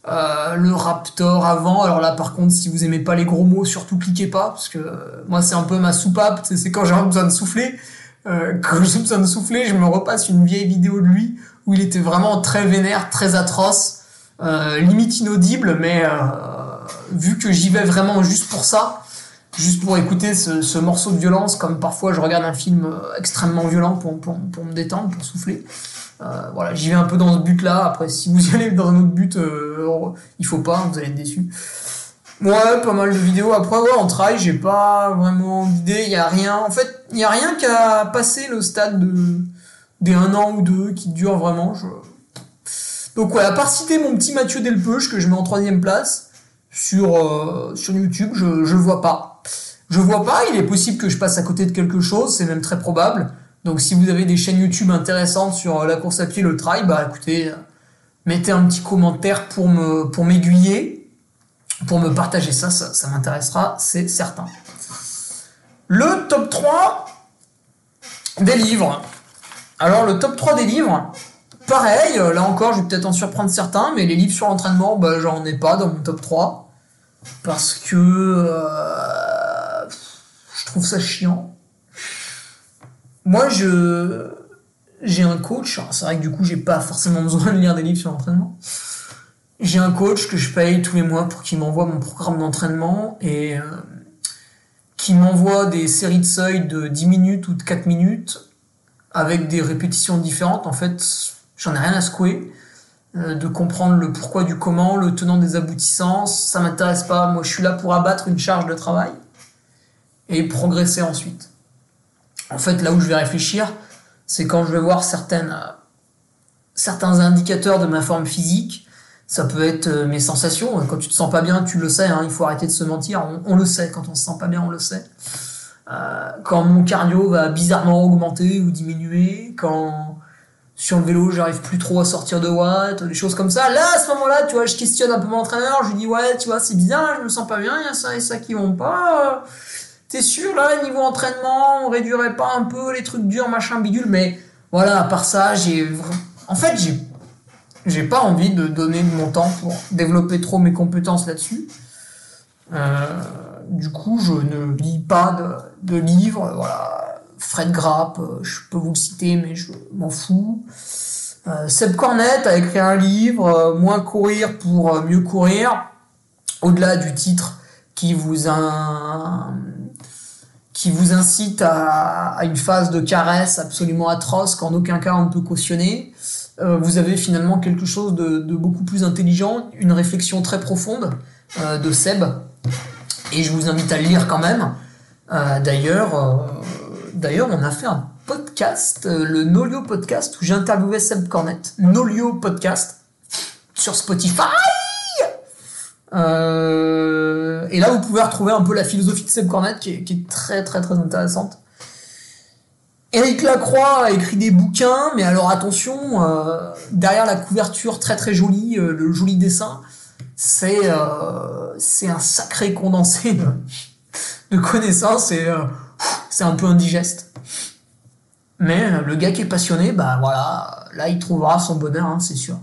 Euh, le Raptor avant, alors là, par contre, si vous aimez pas les gros mots, surtout cliquez pas, parce que euh, moi, c'est un peu ma soupape, c'est quand j'ai besoin de souffler. Euh, quand j'ai besoin de souffler, je me repasse une vieille vidéo de lui où il était vraiment très vénère, très atroce, limite inaudible, mais vu que j'y vais vraiment juste pour ça, juste pour écouter ce, morceau de violence, comme parfois je regarde un film euh, extrêmement violent pour, pour, pour me détendre, pour souffler. Euh, voilà, j'y vais un peu dans ce but-là. Après, si vous y allez dans un autre but, euh, il faut pas, vous allez être déçu. Ouais, pas mal de vidéos. Après, ouais, en travail, j'ai pas vraiment d'idée. Il y a rien. En fait, il y a rien qu'à passer le stade de des un an ou deux qui dure vraiment. Je... Donc ouais, à part citer mon petit Mathieu Delpeuche que je mets en troisième place sur sur YouTube, je je vois pas. Je vois pas, il est possible que je passe à côté de quelque chose, c'est même très probable. Donc si vous avez des chaînes YouTube intéressantes sur euh, la course à pied, le trail, bah écoutez, euh, mettez un petit commentaire pour me pour m'aiguiller, pour me partager ça, ça, m'intéressera, c'est certain. Le top 3 des livres. Alors le top 3 des livres, pareil, euh, là encore, je vais peut-être en surprendre certains, mais les livres sur l'entraînement, bah j'en ai pas dans mon top 3. Parce que trouve ça chiant. Moi, je j'ai un coach. C'est vrai que du coup, j'ai pas forcément besoin de lire des livres sur l'entraînement. J'ai un coach que je paye tous les mois pour qu'il m'envoie mon programme d'entraînement et euh, qui m'envoie des séries de seuils de 10 minutes ou de 4 minutes avec des répétitions différentes. En fait, j'en ai rien à secouer. Euh, de comprendre le pourquoi du comment, le tenant des aboutissants, ça m'intéresse pas. Moi, je suis là pour abattre une charge de travail et progresser ensuite. En fait, là où je vais réfléchir, c'est quand je vais voir certains indicateurs de ma forme physique. Ça peut être euh, mes sensations. Quand tu te sens pas bien, tu le sais. Hein, il faut arrêter de se mentir. On, le sait. Quand on se sent pas bien, on le sait. Euh, quand mon cardio va bizarrement augmenter ou diminuer, quand sur le vélo j'arrive plus trop à sortir de watts, des choses comme ça. Là, à ce moment-là, tu vois, je questionne un peu mon entraîneur. Je lui dis ouais, tu vois, c'est bien, je me sens pas bien, il y a ça et ça qui vont pas T'es sûr, là, niveau entraînement, on réduirait pas un peu les trucs durs, machin, bidule, mais voilà, à part ça, j'ai. En fait, j'ai. Pas envie de donner de mon temps pour développer trop mes compétences là-dessus. Euh, du coup, je ne lis pas de, livres. Voilà. Fred Grapp, euh, je peux vous le citer, mais je m'en fous. Euh, Seb Cornette a écrit un livre, Moins courir pour mieux courir. Au-delà du titre qui vous a qui vous incite à, une phase de caresse absolument atroce qu'en aucun cas on ne peut cautionner. Euh, vous avez finalement quelque chose de, beaucoup plus intelligent, une réflexion très profonde euh, de Seb, et je vous invite à le lire quand même. Euh, d'ailleurs, d'ailleurs, on a fait un podcast, le Nolio Podcast, où j'interviewais Seb Cornette. Nolio Podcast sur Spotify. Et là, vous pouvez retrouver un peu la philosophie de Seb Cornette qui est, très très très intéressante. Eric Lacroix a écrit des bouquins, mais alors attention, euh, derrière la couverture très très jolie, euh, le joli dessin, c'est euh, c'est un sacré condensé de, connaissances et c'est un peu indigeste. Mais le gars qui est passionné, bah voilà, là il trouvera son bonheur, hein, c'est sûr.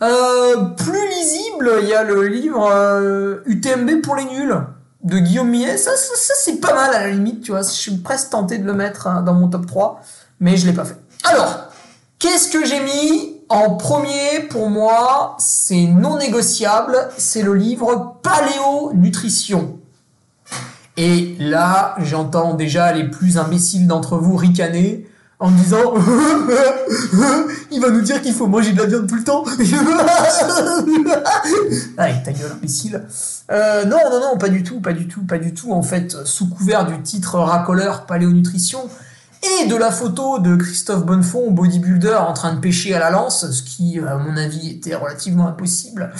Euh, plus lisible, il y a le livre euh, UTMB pour les nuls de Guillaume Millet. Ça, ça, ça, c'est pas mal à la limite, tu vois. Je suis presque tenté de le mettre hein, dans mon top 3, mais je l'ai pas fait. Alors, qu'est-ce que j'ai mis en premier pour moi? C'est non négociable, c'est le livre Paléo Nutrition. Et là, j'entends déjà les plus imbéciles d'entre vous ricaner en disant il va nous dire qu'il faut manger de la viande tout le temps. Allez, ta gueule, imbécile. Euh, non, non, non, pas du tout, pas du tout, pas du tout. En fait, sous couvert du titre racoleur Paléonutrition et de la photo de Christophe Bonnefond, bodybuilder, en train de pêcher à la lance, ce qui, à mon avis, était relativement impossible.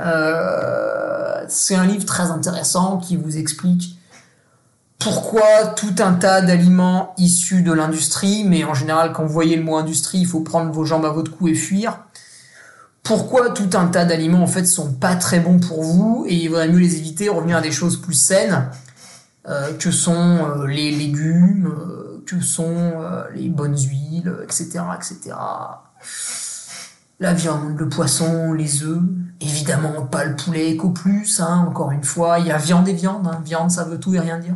Euh, c'est un livre très intéressant qui vous explique pourquoi tout un tas d'aliments issus de l'industrie, mais en général quand vous voyez le mot industrie, il faut prendre vos jambes à votre cou et fuir. Pourquoi tout un tas d'aliments en fait sont pas très bons pour vous et il vaudrait mieux les éviter, revenir à des choses plus saines euh, que sont euh, les légumes, euh, que sont les bonnes huiles, etc., etc. La viande, le poisson, les œufs, évidemment pas le poulet qu'au plus, hein, encore une fois, il y a viande et viande, hein. viande ça veut tout et rien dire.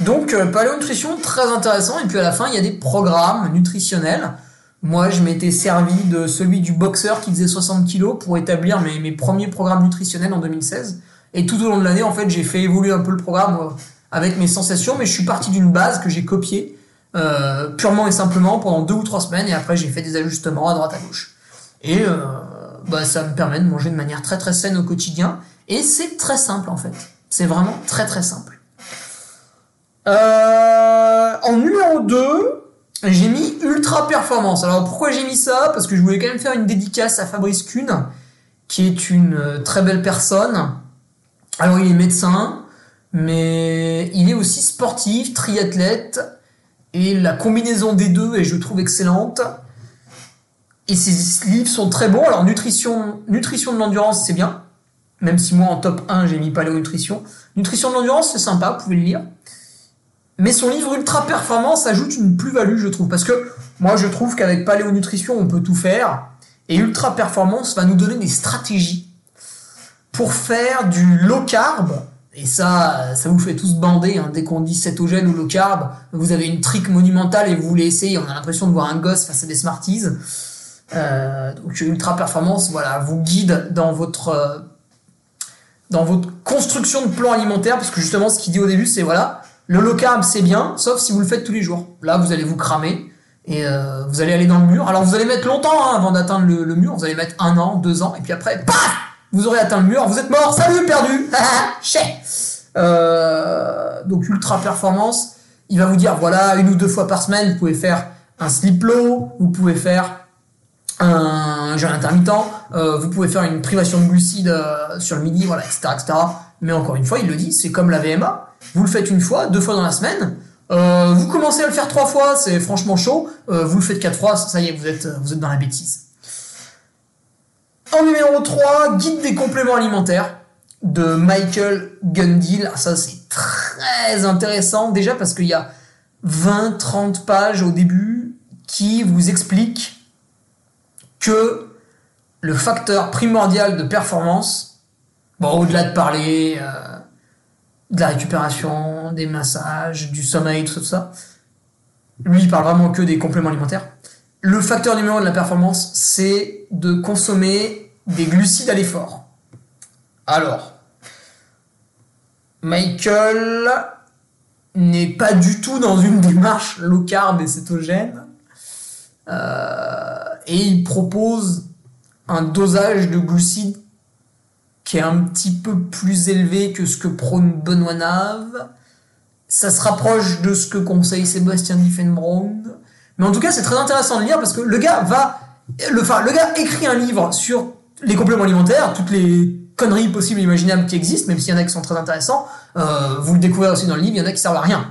Donc, euh, paléonutrition, très intéressant. Et puis à la fin, il y a des programmes nutritionnels. Moi, je m'étais servi de celui du boxeur qui faisait 60 kilos pour établir mes, mes premiers programmes nutritionnels en 2016. Et tout au long de l'année, en fait, j'ai fait évoluer un peu le programme euh, avec mes sensations, mais je suis parti d'une base que j'ai copiée euh, purement et simplement pendant deux ou trois semaines. Et après, j'ai fait des ajustements à droite à gauche. Et euh, bah, ça me permet de manger de manière très très saine au quotidien. Et c'est très simple en fait. C'est vraiment très très simple. Euh, en numéro 2, j'ai mis Ultra Performance. Alors pourquoi j'ai mis ça? Parce que je voulais quand même faire une dédicace à Fabrice Kuhn, qui est une euh, très belle personne. Alors il est médecin, mais il est aussi sportif, triathlète, et la combinaison des deux est, je trouve, excellente. Et ses livres sont très bons. Alors nutrition, nutrition de l'endurance, c'est bien. Même si moi en top 1 j'ai mis paléonutrition. Nutrition de l'endurance, c'est sympa, vous pouvez le lire. Mais son livre Ultra Performance ajoute une plus-value, je trouve. Parce que moi, je trouve qu'avec Paléonutrition, on peut tout faire. Et Ultra Performance va nous donner des stratégies pour faire du low carb. Et ça, ça vous fait tous bander. Hein. Dès qu'on dit cétogène ou low carb, vous avez une trick monumentale et vous voulez essayer. On a l'impression de voir un gosse face à des Smarties. Euh, donc Ultra Performance, voilà, vous guide dans votre euh, dans votre construction de plan alimentaire, parce que justement, ce qu'il dit au début, c'est voilà, le low carb, c'est bien, sauf si vous le faites tous les jours. Là, vous allez vous cramer et euh, vous allez aller dans le mur. Alors, vous allez mettre longtemps hein, avant d'atteindre le, mur. Vous allez mettre un an, deux ans, et puis après, paf Vous aurez atteint le mur, vous êtes mort, salut, perdu euh, Donc, ultra performance, il va vous dire, voilà, une ou deux fois par semaine, vous pouvez faire un slip low, vous pouvez faire un jeûne intermittent, euh, vous pouvez faire une privation de glucides euh, sur le midi, voilà, etc., etc. Mais encore une fois, il le dit, c'est comme la VMA. Vous le faites une fois, deux fois dans la semaine. Euh, vous commencez à le faire trois fois, c'est franchement chaud. Euh, vous le faites quatre fois, ça y est, vous êtes, vous êtes dans la bêtise. En numéro 3, guide des compléments alimentaires de Michael Gundil. Ah, ça, c'est très intéressant. Déjà parce qu'il y a 20-30 pages au début qui vous expliquent que le facteur primordial de performance, bon, au-delà de parler euh, de la récupération, des massages, du sommeil, tout ça, lui, il parle vraiment que des compléments alimentaires. Le facteur numéro un de la performance, c'est de consommer des glucides à l'effort. Alors, Michael n'est pas du tout dans une démarche low carb et cétogène. Euh, et il propose un dosage de glucides qui est un petit peu plus élevé que ce que prône Benoît Nave. Ça se rapproche de ce que conseille Sébastien Diffenbrand. Mais en tout cas, c'est très intéressant de lire parce que le gars va, le, enfin, le gars écrit un livre sur les compléments alimentaires, toutes les conneries possibles et imaginables qui existent, même s'il y en a qui sont très intéressants. Euh, vous le découvrez aussi dans le livre, il y en a qui servent à rien.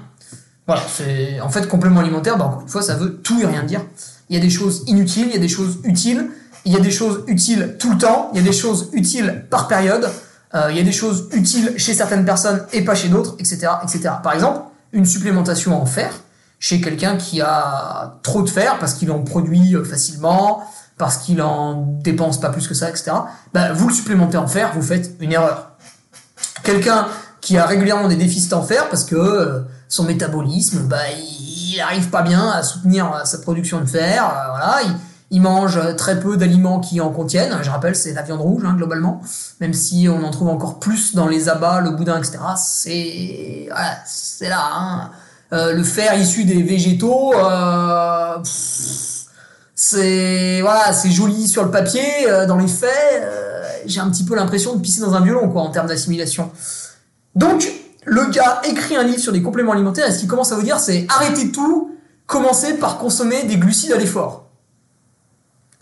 Voilà, c'est en fait complément alimentaire. Bah, encore une fois, ça veut tout et rien dire. Il y a des choses inutiles, il y a des choses utiles, il y a des choses utiles tout le temps, il y a des choses utiles par période, euh, il y a des choses utiles chez certaines personnes et pas chez d'autres, etc., etc. Par exemple, une supplémentation en fer chez quelqu'un qui a trop de fer parce qu'il en produit euh, facilement, parce qu'il en dépense pas plus que ça, etc. Bah, vous le supplémentez en fer, vous faites une erreur. Quelqu'un qui a régulièrement des déficits en fer parce que euh, son métabolisme, bah, il n'arrive pas bien à soutenir sa production de fer, voilà, il, il mange très peu d'aliments qui en contiennent. Je rappelle, c'est la viande rouge, hein, globalement. Même si on en trouve encore plus dans les abats, le boudin, etc. C'est, voilà, là. Hein. Euh, le fer issu des végétaux, euh, c'est, voilà, c'est joli sur le papier. Euh, dans les faits, euh, j'ai un petit peu l'impression de pisser dans un violon, quoi, en termes d'assimilation. Donc, le gars écrit un livre sur des compléments alimentaires et ce qu'il commence à vous dire, c'est arrêtez tout, commencez par consommer des glucides à l'effort.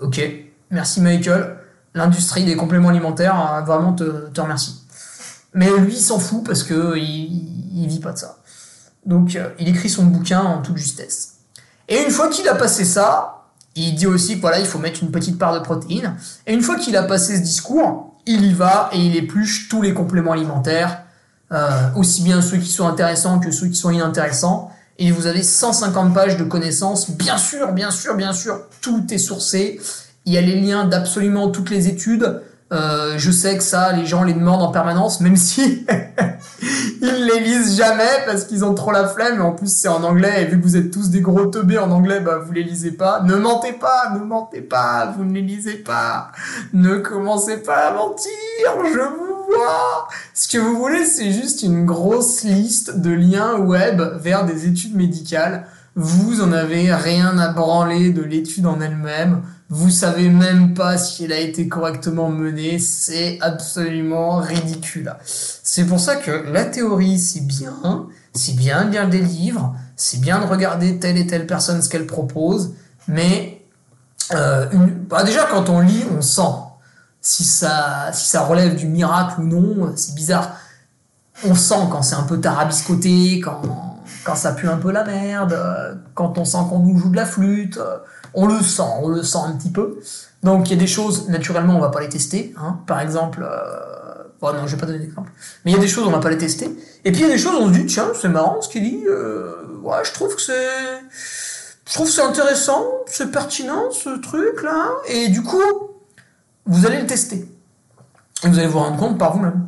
Ok, merci Michael. L'industrie des compléments alimentaires, euh, vraiment te, te remercie. Mais lui, il s'en fout parce que il, vit pas de ça. Donc, euh, il écrit son bouquin en toute justesse. Et une fois qu'il a passé ça, il dit aussi que voilà, il faut mettre une petite part de protéines. Et une fois qu'il a passé ce discours, il y va et il épluche tous les compléments alimentaires, euh, aussi bien ceux qui sont intéressants que ceux qui sont inintéressants et vous avez 150 pages de connaissances. Bien sûr, bien sûr, bien sûr, tout est sourcé. Il y a les liens d'absolument toutes les études. Euh, je sais que ça, les gens les demandent en permanence, même si ils les lisent jamais parce qu'ils ont trop la flemme. En plus, c'est en anglais. Et vu que vous êtes tous des gros teubés en anglais, bah vous les lisez pas. Ne mentez pas, ne mentez pas. Vous ne les lisez pas. Ne commencez pas à mentir. Je vous ce que vous voulez, c'est juste une grosse liste de liens web vers des études médicales. Vous en avez rien à branler de l'étude en elle-même. Vous savez même pas si elle a été correctement menée. C'est absolument ridicule. C'est pour ça que la théorie, c'est bien. C'est bien de lire des livres. C'est bien de regarder telle et telle personne ce qu'elle propose. Mais euh, bah déjà, quand on lit, on sent si ça, si ça relève du miracle ou non, c'est bizarre. On sent quand c'est un peu tarabiscoté, quand, quand ça pue un peu la merde, quand on sent qu'on nous joue de la flûte, on le sent, on le sent un petit peu. Donc il y a des choses, naturellement, on va pas les tester. Hein. Par exemple, euh... bon non, je vais pas donner d'exemple, mais il y a des choses, on va pas les tester. Et puis il y a des choses, on se dit, tiens, c'est marrant ce qu'il dit, euh... ouais, je trouve que c'est... Je trouve c'est intéressant, c'est pertinent ce truc là, et du coup, vous allez le tester. Et vous allez vous rendre compte par vous-même.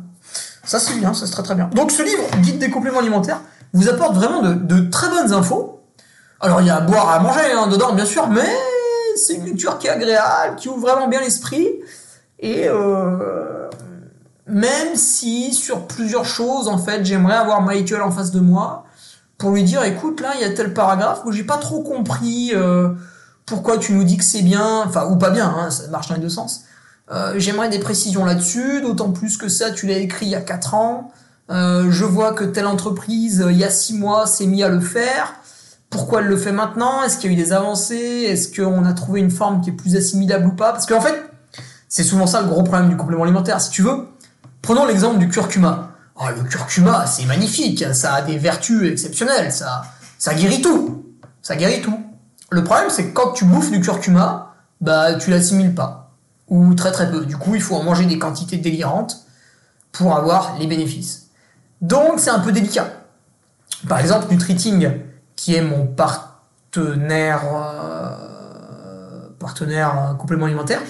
Ça, c'est bien, ça, c'est très très bien. Donc, ce livre, Guide des compléments alimentaires, vous apporte vraiment de, très bonnes infos. Alors, il y a à boire, à manger hein, dedans, bien sûr, mais c'est une lecture qui est agréable, qui ouvre vraiment bien l'esprit. Et euh, même si sur plusieurs choses, en fait, j'aimerais avoir Michael en face de moi pour lui dire, écoute, là, il y a tel paragraphe où j'ai pas trop compris euh, pourquoi tu nous dis que c'est bien, enfin, ou pas bien, hein, ça marche dans les deux sens. Euh, j'aimerais des précisions là-dessus, d'autant plus que ça, tu l'as écrit il y a 4 ans. Euh, je vois que telle entreprise, il y a 6 mois, s'est mis à le faire. Pourquoi elle le fait maintenant? Est-ce qu'il y a eu des avancées? Est-ce qu'on a trouvé une forme qui est plus assimilable ou pas? Parce qu'en fait, c'est souvent ça le gros problème du complément alimentaire. Si tu veux, prenons l'exemple du curcuma. Oh, le curcuma, c'est magnifique, ça a des vertus exceptionnelles, ça, ça guérit tout. Ça guérit tout. Le problème, c'est que quand tu bouffes du curcuma, bah, tu l'assimiles pas ou très très peu. Du coup, il faut en manger des quantités délirantes pour avoir les bénéfices. Donc, c'est un peu délicat. Par exemple, Nutriting, qui est mon partenaire, euh, euh, complément alimentaire.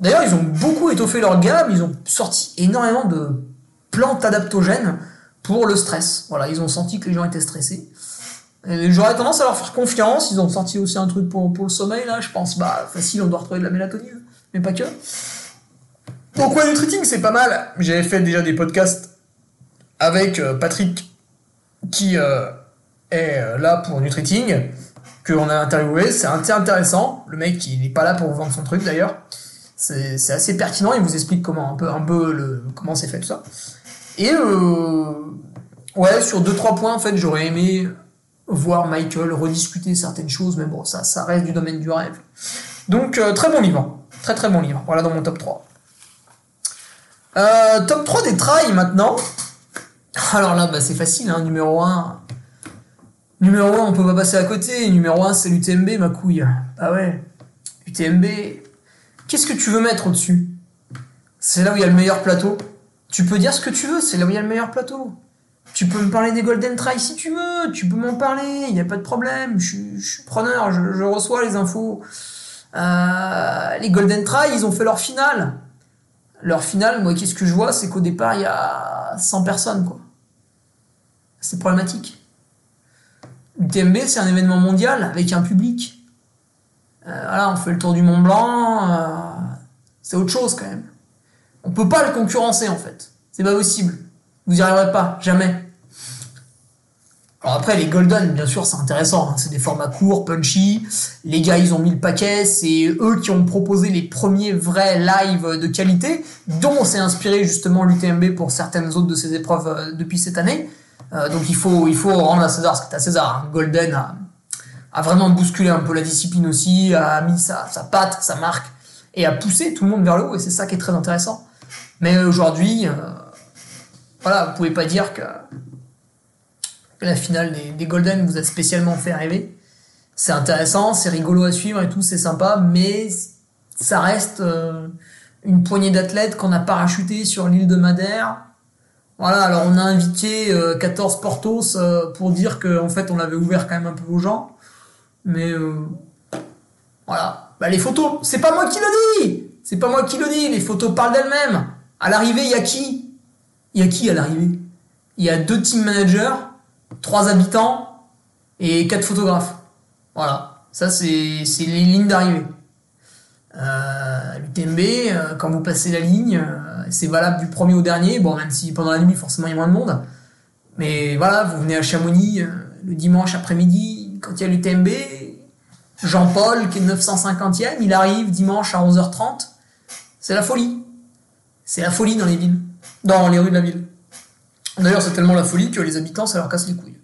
D'ailleurs, ils ont beaucoup étoffé leur gamme. Ils ont sorti énormément de plantes adaptogènes pour le stress. Voilà, ils ont senti que les gens étaient stressés. J'aurais tendance à leur faire confiance. Ils ont sorti aussi un truc pour, pour le sommeil, là. Je pense, bah, facile, on doit retrouver de la mélatonine mais pas que. Pourquoi Nutriting C'est pas mal. J'avais fait déjà des podcasts avec euh, Patrick qui euh, est euh, là pour Nutriting, qu'on a interviewé. C'est intéressant. Le mec, il n'est pas là pour vendre son truc d'ailleurs. C'est assez pertinent. Il vous explique comment un peu, le, comment c'est fait tout ça. Et ouais, sur deux trois points, en fait, j'aurais aimé voir Michael rediscuter certaines choses, mais bon, ça, ça reste du domaine du rêve. Donc, très bon livre. Très très bon livre. Voilà dans mon top 3. Euh, top 3 des trails maintenant. Alors là, bah, c'est facile, hein, numéro 1. Numéro 1, on peut pas passer à côté. Numéro 1, c'est l'UTMB, ma couille. Ah ouais. UTMB. Qu'est-ce que tu veux mettre au-dessus? C'est là où il y a le meilleur plateau. Tu peux dire ce que tu veux, c'est là où il y a le meilleur plateau. Tu peux me parler des Golden Try si tu veux, tu peux m'en parler, il n'y a pas de problème, je, suis preneur, je, reçois les infos. Euh, les Golden Try, ils ont fait leur finale. Leur finale, moi, qu'est-ce que je vois C'est qu'au départ, il y a 100 personnes, quoi. C'est problématique. L'UTMB, c'est un événement mondial avec un public. Euh, voilà, on fait le tour du Mont Blanc, euh, c'est autre chose quand même. On peut pas le concurrencer en fait. C'est pas possible. Vous y arriverez pas, jamais. Alors après, les Golden, bien sûr, c'est intéressant. Hein. C'est des formats courts, punchy. Les gars, ils ont mis le paquet. C'est eux qui ont proposé les premiers vrais lives de qualité, dont on s'est inspiré justement l'UTMB pour certaines autres de ces épreuves euh, depuis cette année. Euh, donc il faut, il faut rendre à César ce que à César. Hein. Golden a, a, vraiment bousculé un peu la discipline aussi, a mis sa, sa patte, sa marque, et a poussé tout le monde vers le haut. Et c'est ça qui est très intéressant. Mais aujourd'hui, euh, voilà, vous pouvez pas dire que la finale des, Golden vous a spécialement fait rêver. C'est intéressant, c'est rigolo à suivre et tout, c'est sympa, mais ça reste euh, une poignée d'athlètes qu'on a parachuté sur l'île de Madère. Voilà, alors on a invité 14 euh, Portos euh, pour dire qu'en en fait on l'avait ouvert quand même un peu aux gens. Mais voilà. Bah, les photos, c'est pas moi qui le dis C'est pas moi qui le dis, les photos parlent d'elles-mêmes. À l'arrivée, il y a qui? Il y a qui à l'arrivée? Il y a deux team managers, trois habitants et quatre photographes. Voilà, ça c'est les lignes d'arrivée. Euh, L'UTMB, euh, quand vous passez la ligne, euh, c'est valable du premier au dernier. Bon, même si pendant la nuit, forcément, il y a moins de monde. Mais voilà, vous venez à Chamonix le dimanche après-midi, quand il y a l'UTMB, Jean-Paul, qui est 950e, il arrive dimanche à 11h30. C'est la folie. C'est la folie dans les villes, dans les rues de la ville. D'ailleurs, c'est tellement la folie que les habitants, ça leur casse les couilles.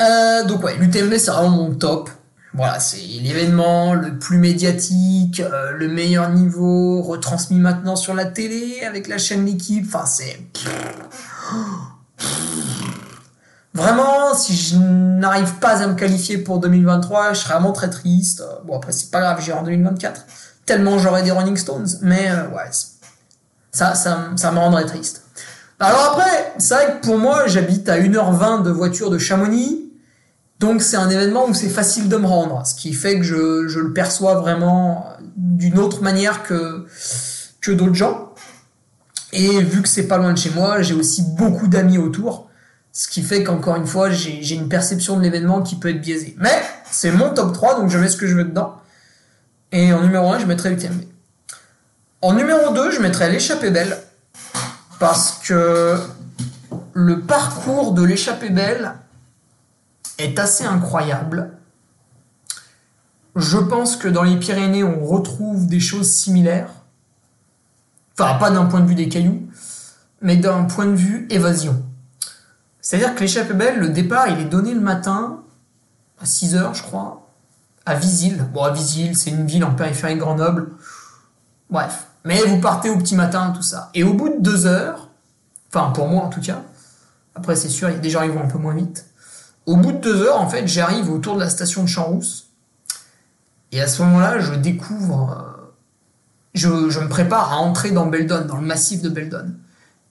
Euh, donc ouais, l'UTMB, c'est vraiment mon top. Voilà, c'est l'événement le plus médiatique, euh, le meilleur niveau, retransmis maintenant sur la télé avec la chaîne L'équipe. Enfin, c'est... Vraiment, si je n'arrive pas à me qualifier pour 2023, je serais vraiment très triste. Bon, après, c'est pas grave, j'irai en 2024. Tellement j'aurais des Rolling Stones. Mais euh, ouais, ça, ça, ça me rendrait triste. Alors après, c'est vrai que pour moi, j'habite à 1h20 de voiture de Chamonix. Donc c'est un événement où c'est facile de me rendre, ce qui fait que je, le perçois vraiment d'une autre manière que, que d'autres gens. Et vu que c'est pas loin de chez moi, j'ai aussi beaucoup d'amis autour, ce qui fait qu'encore une fois, j'ai une perception de l'événement qui peut être biaisée. Mais c'est mon top 3, donc je mets ce que je veux dedans. Et en numéro 1, je mettrai l'UTMB. En numéro 2, je mettrai l'échappée belle parce que le parcours de l'échappée belle est assez incroyable. Je pense que dans les Pyrénées, on retrouve des choses similaires. Enfin, pas d'un point de vue des cailloux, mais d'un point de vue évasion. C'est-à-dire que l'échappée belle, le départ, il est donné le matin, à 6 heures, je crois, à Visil. Bon, à Visil, c'est une ville en périphérie de Grenoble. Bref. Mais vous partez au petit matin, tout ça. Et au bout de deux heures, enfin pour moi en tout cas, après c'est sûr, il y a des gens qui vont un peu moins vite. Au bout de deux heures, en fait, j'arrive autour de la station de Champs-Rousse. Et à ce moment-là, je découvre, euh, je, me prépare à entrer dans Beldon, dans le massif de Beldon.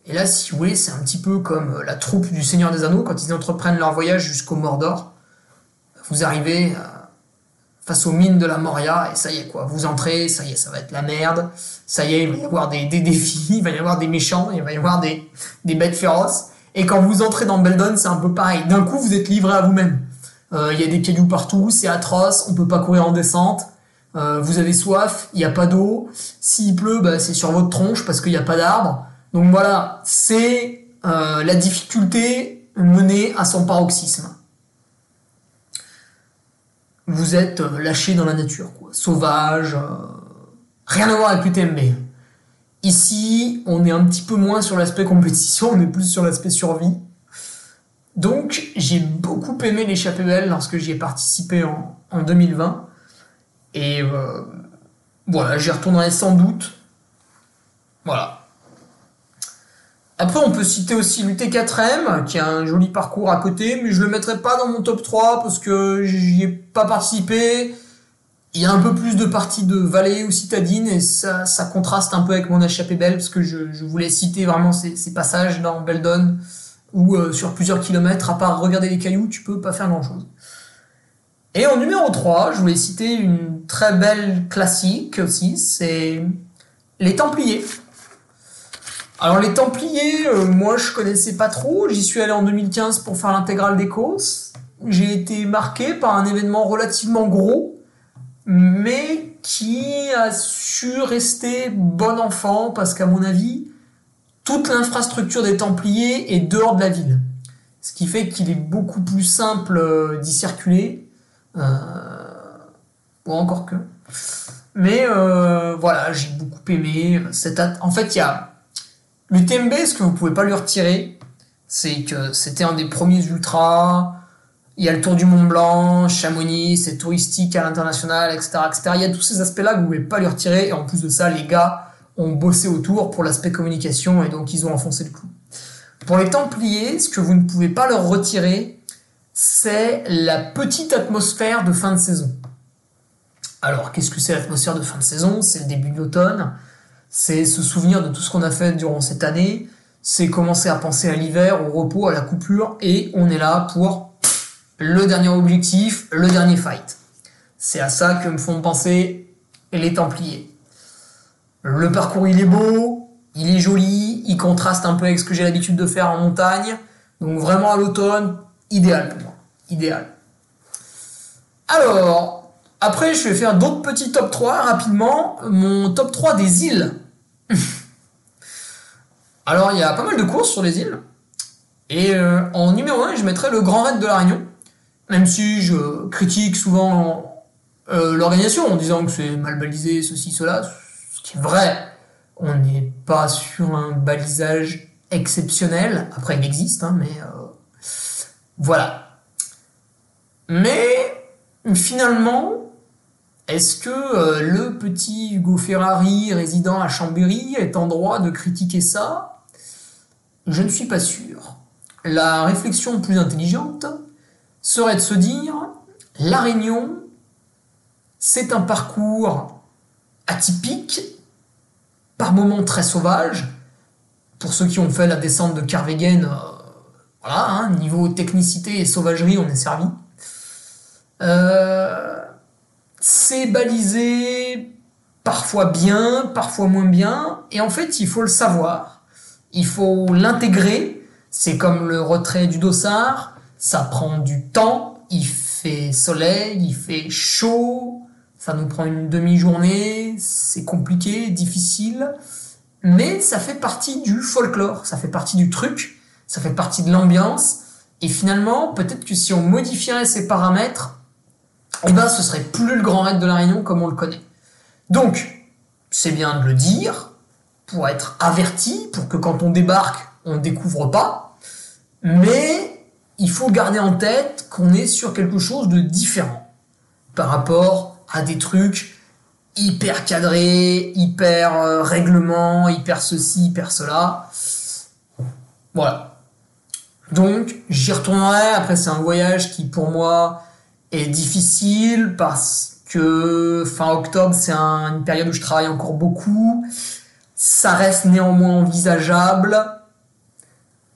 Et là, si vous voulez, c'est un petit peu comme euh, la troupe du Seigneur des Anneaux quand ils entreprennent leur voyage jusqu'au Mordor. Vous arrivez, euh, face aux mines de la Moria, et ça y est, quoi. Vous entrez, ça y est, ça va être la merde. Ça y est, il va y avoir des, défis, il va y avoir des méchants, il va y avoir des, des bêtes féroces. Et quand vous entrez dans Beldon, c'est un peu pareil. D'un coup, vous êtes livré à vous-même. Euh, il y a des cailloux partout, c'est atroce, on peut pas courir en descente. Euh, vous avez soif, il n'y a pas d'eau. S'il pleut, bah, c'est sur votre tronche parce qu'il n'y a pas d'arbre. Donc voilà, c'est euh, la difficulté menée à son paroxysme vous êtes euh, lâché dans la nature, quoi. sauvage, euh, rien à voir avec l'UTMB. Ici, on est un petit peu moins sur l'aspect compétition, on est plus sur l'aspect survie. Donc, j'ai beaucoup aimé l'échappée belle lorsque j'y ai participé en, en 2020. Et euh, voilà, j'y retournerai sans doute. Voilà. Après, on peut citer aussi l'UT4M, qui a un joli parcours à côté, mais je le mettrai pas dans mon top 3 parce que j'y ai pas participé. il y a un peu plus de parties de vallée ou citadine et ça, contraste un peu avec mon échappée belle parce que je, voulais citer vraiment ces, ces passages dans Beldon où euh, sur plusieurs kilomètres, à part regarder les cailloux, tu peux pas faire grand chose. Et en numéro 3, je voulais citer une très belle classique aussi, c'est les Templiers. Alors les Templiers, euh, moi je connaissais pas trop, j'y suis allé en 2015 pour faire l'intégrale des courses. J'ai été marqué par un événement relativement gros, mais qui a su rester bon enfant parce qu'à mon avis, toute l'infrastructure des Templiers est dehors de la ville. Ce qui fait qu'il est beaucoup plus simple euh, d'y circuler. Euh, ou encore que. Mais voilà, j'ai beaucoup aimé. Cette En fait, il y a l'UTMB, ce que vous pouvez pas lui retirer, c'est que c'était un des premiers ultras. Il y a le Tour du Mont Blanc, Chamonix, c'est touristique à l'international, etc., etc. Il y a tous ces aspects-là que vous pouvez pas lui retirer. Et en plus de ça, les gars ont bossé autour pour l'aspect communication et donc ils ont enfoncé le clou. Pour les Templiers, ce que vous ne pouvez pas leur retirer, c'est la petite atmosphère de fin de saison. Alors, qu'est-ce que c'est l'atmosphère de fin de saison? C'est le début de l'automne, c'est se souvenir de tout ce qu'on a fait durant cette année, c'est commencer à penser à l'hiver, au repos, à la coupure, et on est là pour le dernier objectif, le dernier fight. C'est à ça que me font penser les Templiers. Le parcours il est beau, il est joli, il contraste un peu avec ce que j'ai l'habitude de faire en montagne. Donc vraiment à l'automne, idéal pour moi. Idéal. Alors, après je vais faire d'autres petits top 3 rapidement. Mon top 3 des îles. Alors il y a pas mal de courses sur les îles. Et euh, en numéro 1, je mettrai le Grand Raid de la Réunion. Même si je critique souvent euh, l'organisation en disant que c'est mal balisé, ceci, cela qui est vrai. On n'est pas sur un balisage exceptionnel. Après, il existe, hein, mais euh, voilà. Mais finalement, est-ce que euh, le petit Hugo Ferrari résident à Chambéry est en droit de critiquer ça? Je ne suis pas sûr. La réflexion plus intelligente serait de se dire, la Réunion, c'est un parcours atypique par moments très sauvage. Pour ceux qui ont fait la descente de Carvegen, euh, voilà, hein, niveau technicité et sauvagerie, on est servi. Euh, c'est balisé parfois bien, parfois moins bien, et en fait, il faut le savoir. Il faut l'intégrer. C'est comme le retrait du dossard, ça prend du temps, il fait soleil, il fait chaud, ça nous prend une demi-journée, c'est compliqué, difficile, mais ça fait partie du folklore, ça fait partie du truc, ça fait partie de l'ambiance, et finalement, peut-être que si on modifierait ces paramètres, eh ben, ce serait plus le grand raid de la Réunion comme on le connaît. Donc, c'est bien de le dire, pour être averti, pour que quand on débarque, on ne découvre pas, mais il faut garder en tête qu'on est sur quelque chose de différent par rapport à des trucs hyper cadrés, hyper euh, règlement, hyper ceci, hyper cela. Voilà. Donc, j'y retournerai. Après, c'est un voyage qui, pour moi, difficile parce que fin octobre, c'est une période où je travaille encore beaucoup. Ça reste néanmoins envisageable.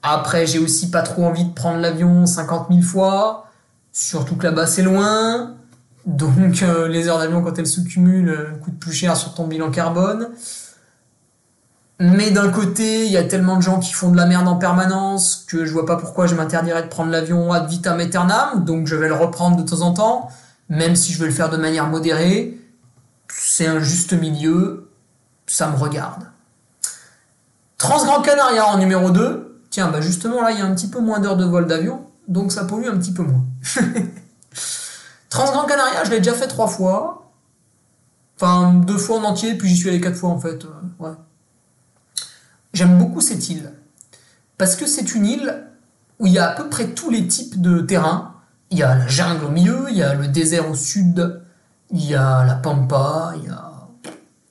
Après, j'ai aussi pas trop envie de prendre l'avion 50 000 fois. Surtout que là-bas, c'est loin. Donc euh, les heures d'avion, quand elles se cumulent, euh, coûtent plus cher sur ton bilan carbone. Mais d'un côté, il y a tellement de gens qui font de la merde en permanence que je vois pas pourquoi je m'interdirais de prendre l'avion ad vitam aeternam, donc je vais le reprendre de temps en temps, même si je veux le faire de manière modérée. C'est un juste milieu, ça me regarde. Transgran Canaria en numéro 2. Tiens, bah justement là, il y a un petit peu moins d'heures de vol d'avion, donc ça pollue un petit peu moins. Transgran Canaria, je l'ai déjà fait trois fois. Enfin, deux fois en entier, puis j'y suis allé quatre fois en fait. Euh, ouais. J'aime beaucoup cette île. Parce que c'est une île où il y a à peu près tous les types de terrains. Il y a la jungle au milieu, il y a le désert au sud, il y a la pampa, il y a,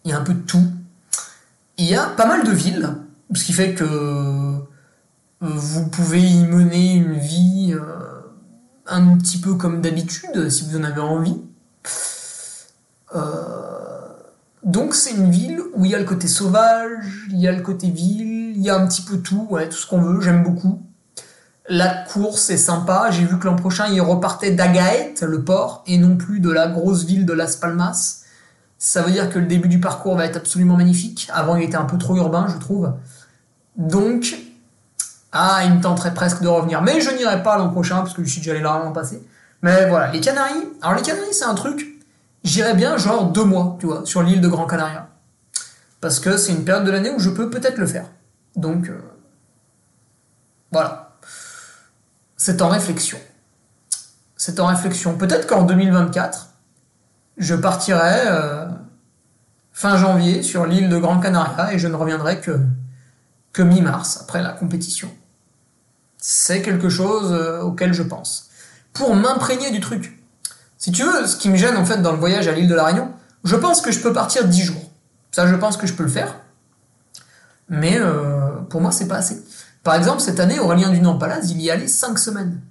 il y a un peu de tout. Il y a pas mal de villes, ce qui fait que euh, vous pouvez y mener une vie euh, un petit peu comme d'habitude, si vous en avez envie. Donc c'est une ville où il y a le côté sauvage, il y a le côté ville, il y a un petit peu tout, ouais, tout ce qu'on veut, j'aime beaucoup. La course est sympa, j'ai vu que l'an prochain il repartait d'Agaet, le port, et non plus de la grosse ville de Las Palmas. Ça veut dire que le début du parcours va être absolument magnifique. Avant il était un peu trop urbain je trouve. Donc, ah, il me tenterait presque de revenir. Mais je n'irai pas l'an prochain parce que je suis déjà allé là l'an passé. Mais voilà, les Canaries. Alors les Canaries c'est un truc j'irais bien genre deux mois, tu vois, sur l'île de Grand Canaria. Parce que c'est une période de l'année où je peux peut-être le faire. Donc, euh, voilà. C'est en réflexion. C'est en réflexion. Peut-être qu'en 2024, je partirai euh, fin janvier sur l'île de Grand Canaria et je ne reviendrai que, que mi-mars après la compétition. C'est quelque chose euh, auquel je pense. Pour m'imprégner du truc. Si tu veux, ce qui me gêne en fait dans le voyage à l'île de la Réunion, je pense que je peux partir 10 jours. Ça, je pense que je peux le faire. Mais euh, pour moi, c'est pas assez. Par exemple, cette année, Aurélien Dunant-Palaz, il y allait 5 semaines.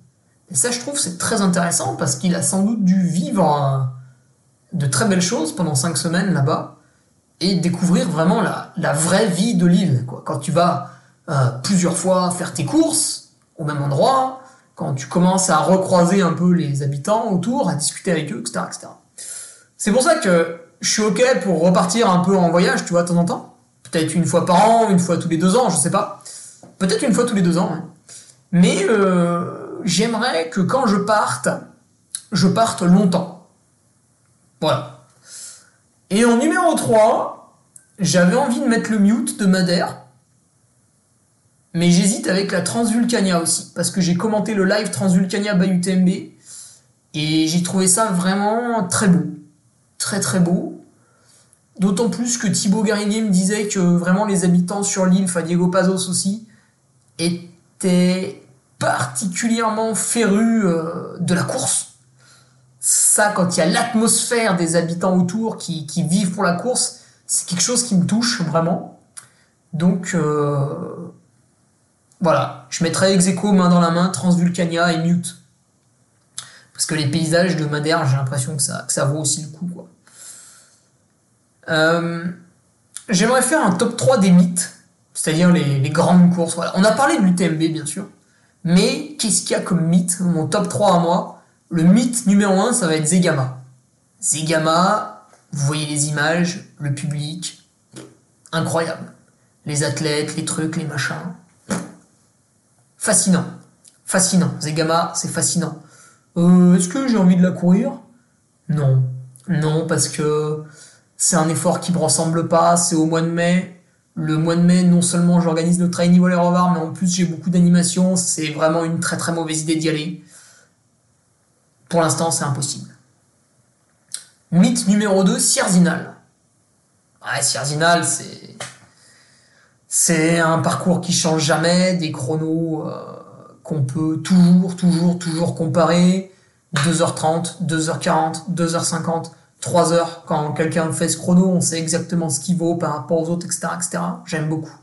Et ça, je trouve, c'est très intéressant parce qu'il a sans doute dû vivre de très belles choses pendant 5 semaines là-bas et découvrir vraiment la, la vraie vie de l'île. Quand tu vas euh, plusieurs fois faire tes courses au même endroit, quand tu commences à recroiser un peu les habitants autour, à discuter avec eux, etc. C'est pour ça que je suis ok pour repartir un peu en voyage, tu vois, de temps en temps. Peut-être une fois par an, une fois tous les deux ans, je sais pas. Peut-être une fois tous les deux ans. Hein. Mais euh, j'aimerais que quand je parte, je parte longtemps. Voilà. Et en numéro 3, j'avais envie de mettre le mute de Madère mais j'hésite avec la Transvulcania aussi, parce que j'ai commenté le live Transvulcania by UTMB, et j'ai trouvé ça vraiment très beau. Très très beau. D'autant plus que Thibaut Garinier me disait que vraiment les habitants sur l'île, enfin Diego Pazos aussi, étaient particulièrement férus euh, de la course. Ça, quand il y a l'atmosphère des habitants autour qui, vivent pour la course, c'est quelque chose qui me touche vraiment. Donc, euh, voilà, je mettrais ex main dans la main, Transvulcania et Mute. Parce que les paysages de Madère, j'ai l'impression que ça, que vaut aussi le coup. Quoi. Euh, j'aimerais faire un top 3 des mythes, c'est-à-dire les, grandes courses. On a parlé de l'UTMB, bien sûr. Mais qu'est-ce qu'il y a comme mythe Mon top 3 à moi, le mythe numéro 1, ça va être Zegama. Zegama, vous voyez les images, le public, incroyable. Les athlètes, les trucs, les machins fascinant. Fascinant. Zegama, c'est fascinant. Euh, est-ce que j'ai envie de la courir? Non. Non, parce que c'est un effort qui me ressemble pas. C'est au mois de mai. Le mois de mai, non seulement j'organise le Train Volley Rovar, mais en plus j'ai beaucoup d'animations. C'est vraiment une très très mauvaise idée d'y aller. Pour l'instant, c'est impossible. Mythe numéro 2, Sierzinal. Ouais, Sierzinal, c'est c'est un parcours qui change jamais, des chronos euh, qu'on peut toujours, toujours, toujours comparer. 2h30, 2h40, 2h50, 3h. Quand quelqu'un fait ce chrono, on sait exactement ce qu'il vaut par rapport aux autres, etc. etc. J'aime beaucoup.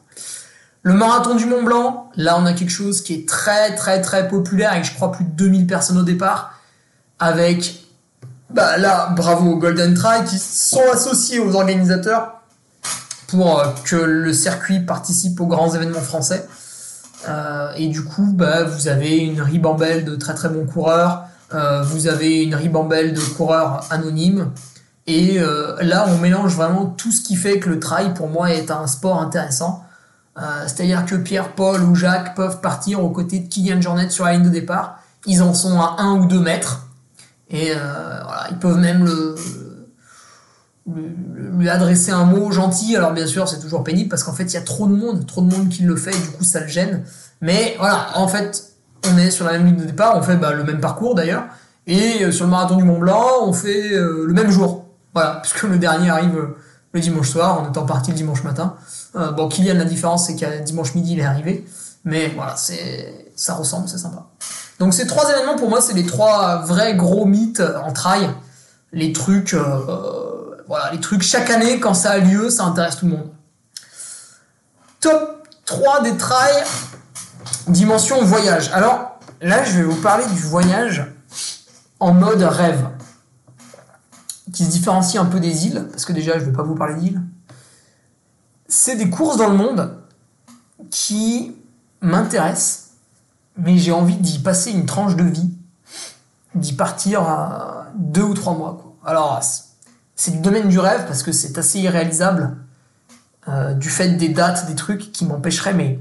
Le marathon du Mont Blanc, là on a quelque chose qui est très très très populaire avec je crois plus de 2000 personnes au départ. Avec, bah là, bravo Golden Try qui sont associés aux organisateurs euh, que le circuit participe aux grands événements français. Euh, et du coup, bah, vous avez une ribambelle de très très bons coureurs, euh, vous avez une ribambelle de coureurs anonymes, et là, on mélange vraiment tout ce qui fait que le trail, pour moi, est un sport intéressant. C'est-à-dire que Pierre, Paul ou Jacques peuvent partir aux côtés de Kylian Jornet sur la ligne de départ. Ils en sont à 1 ou 2 mètres. Et voilà, ils peuvent même le, lui adresser un mot gentil. Alors bien sûr, c'est toujours pénible parce qu'en fait, il y a trop de monde, trop de monde qui le fait et du coup, ça le gêne. Mais voilà, en fait, on est sur la même ligne de départ, on fait bah, le même parcours d'ailleurs. Et euh, sur le marathon du Mont Blanc, on fait euh, le même jour. Voilà, puisque le dernier arrive euh, le dimanche soir, en étant parti le dimanche matin. bon, Kylian, la différence, c'est qu'à dimanche midi, il est arrivé. Mais voilà, c'est ça ressemble, c'est sympa. Donc ces trois événements, pour moi, c'est les trois vrais gros mythes en trail. Les trucs voilà, les trucs chaque année, quand ça a lieu, ça intéresse tout le monde. Top 3 des trails, dimension voyage. Alors là, je vais vous parler du voyage en mode rêve. qui se différencie un peu des îles, parce que déjà, je vais pas vous parler d'îles. C'est des courses dans le monde qui m'intéressent, mais j'ai envie d'y passer une tranche de vie, d'y partir à deux ou trois mois. Alors, c'est du domaine du rêve parce que c'est assez irréalisable euh, du fait des dates, des trucs qui m'empêcheraient, mais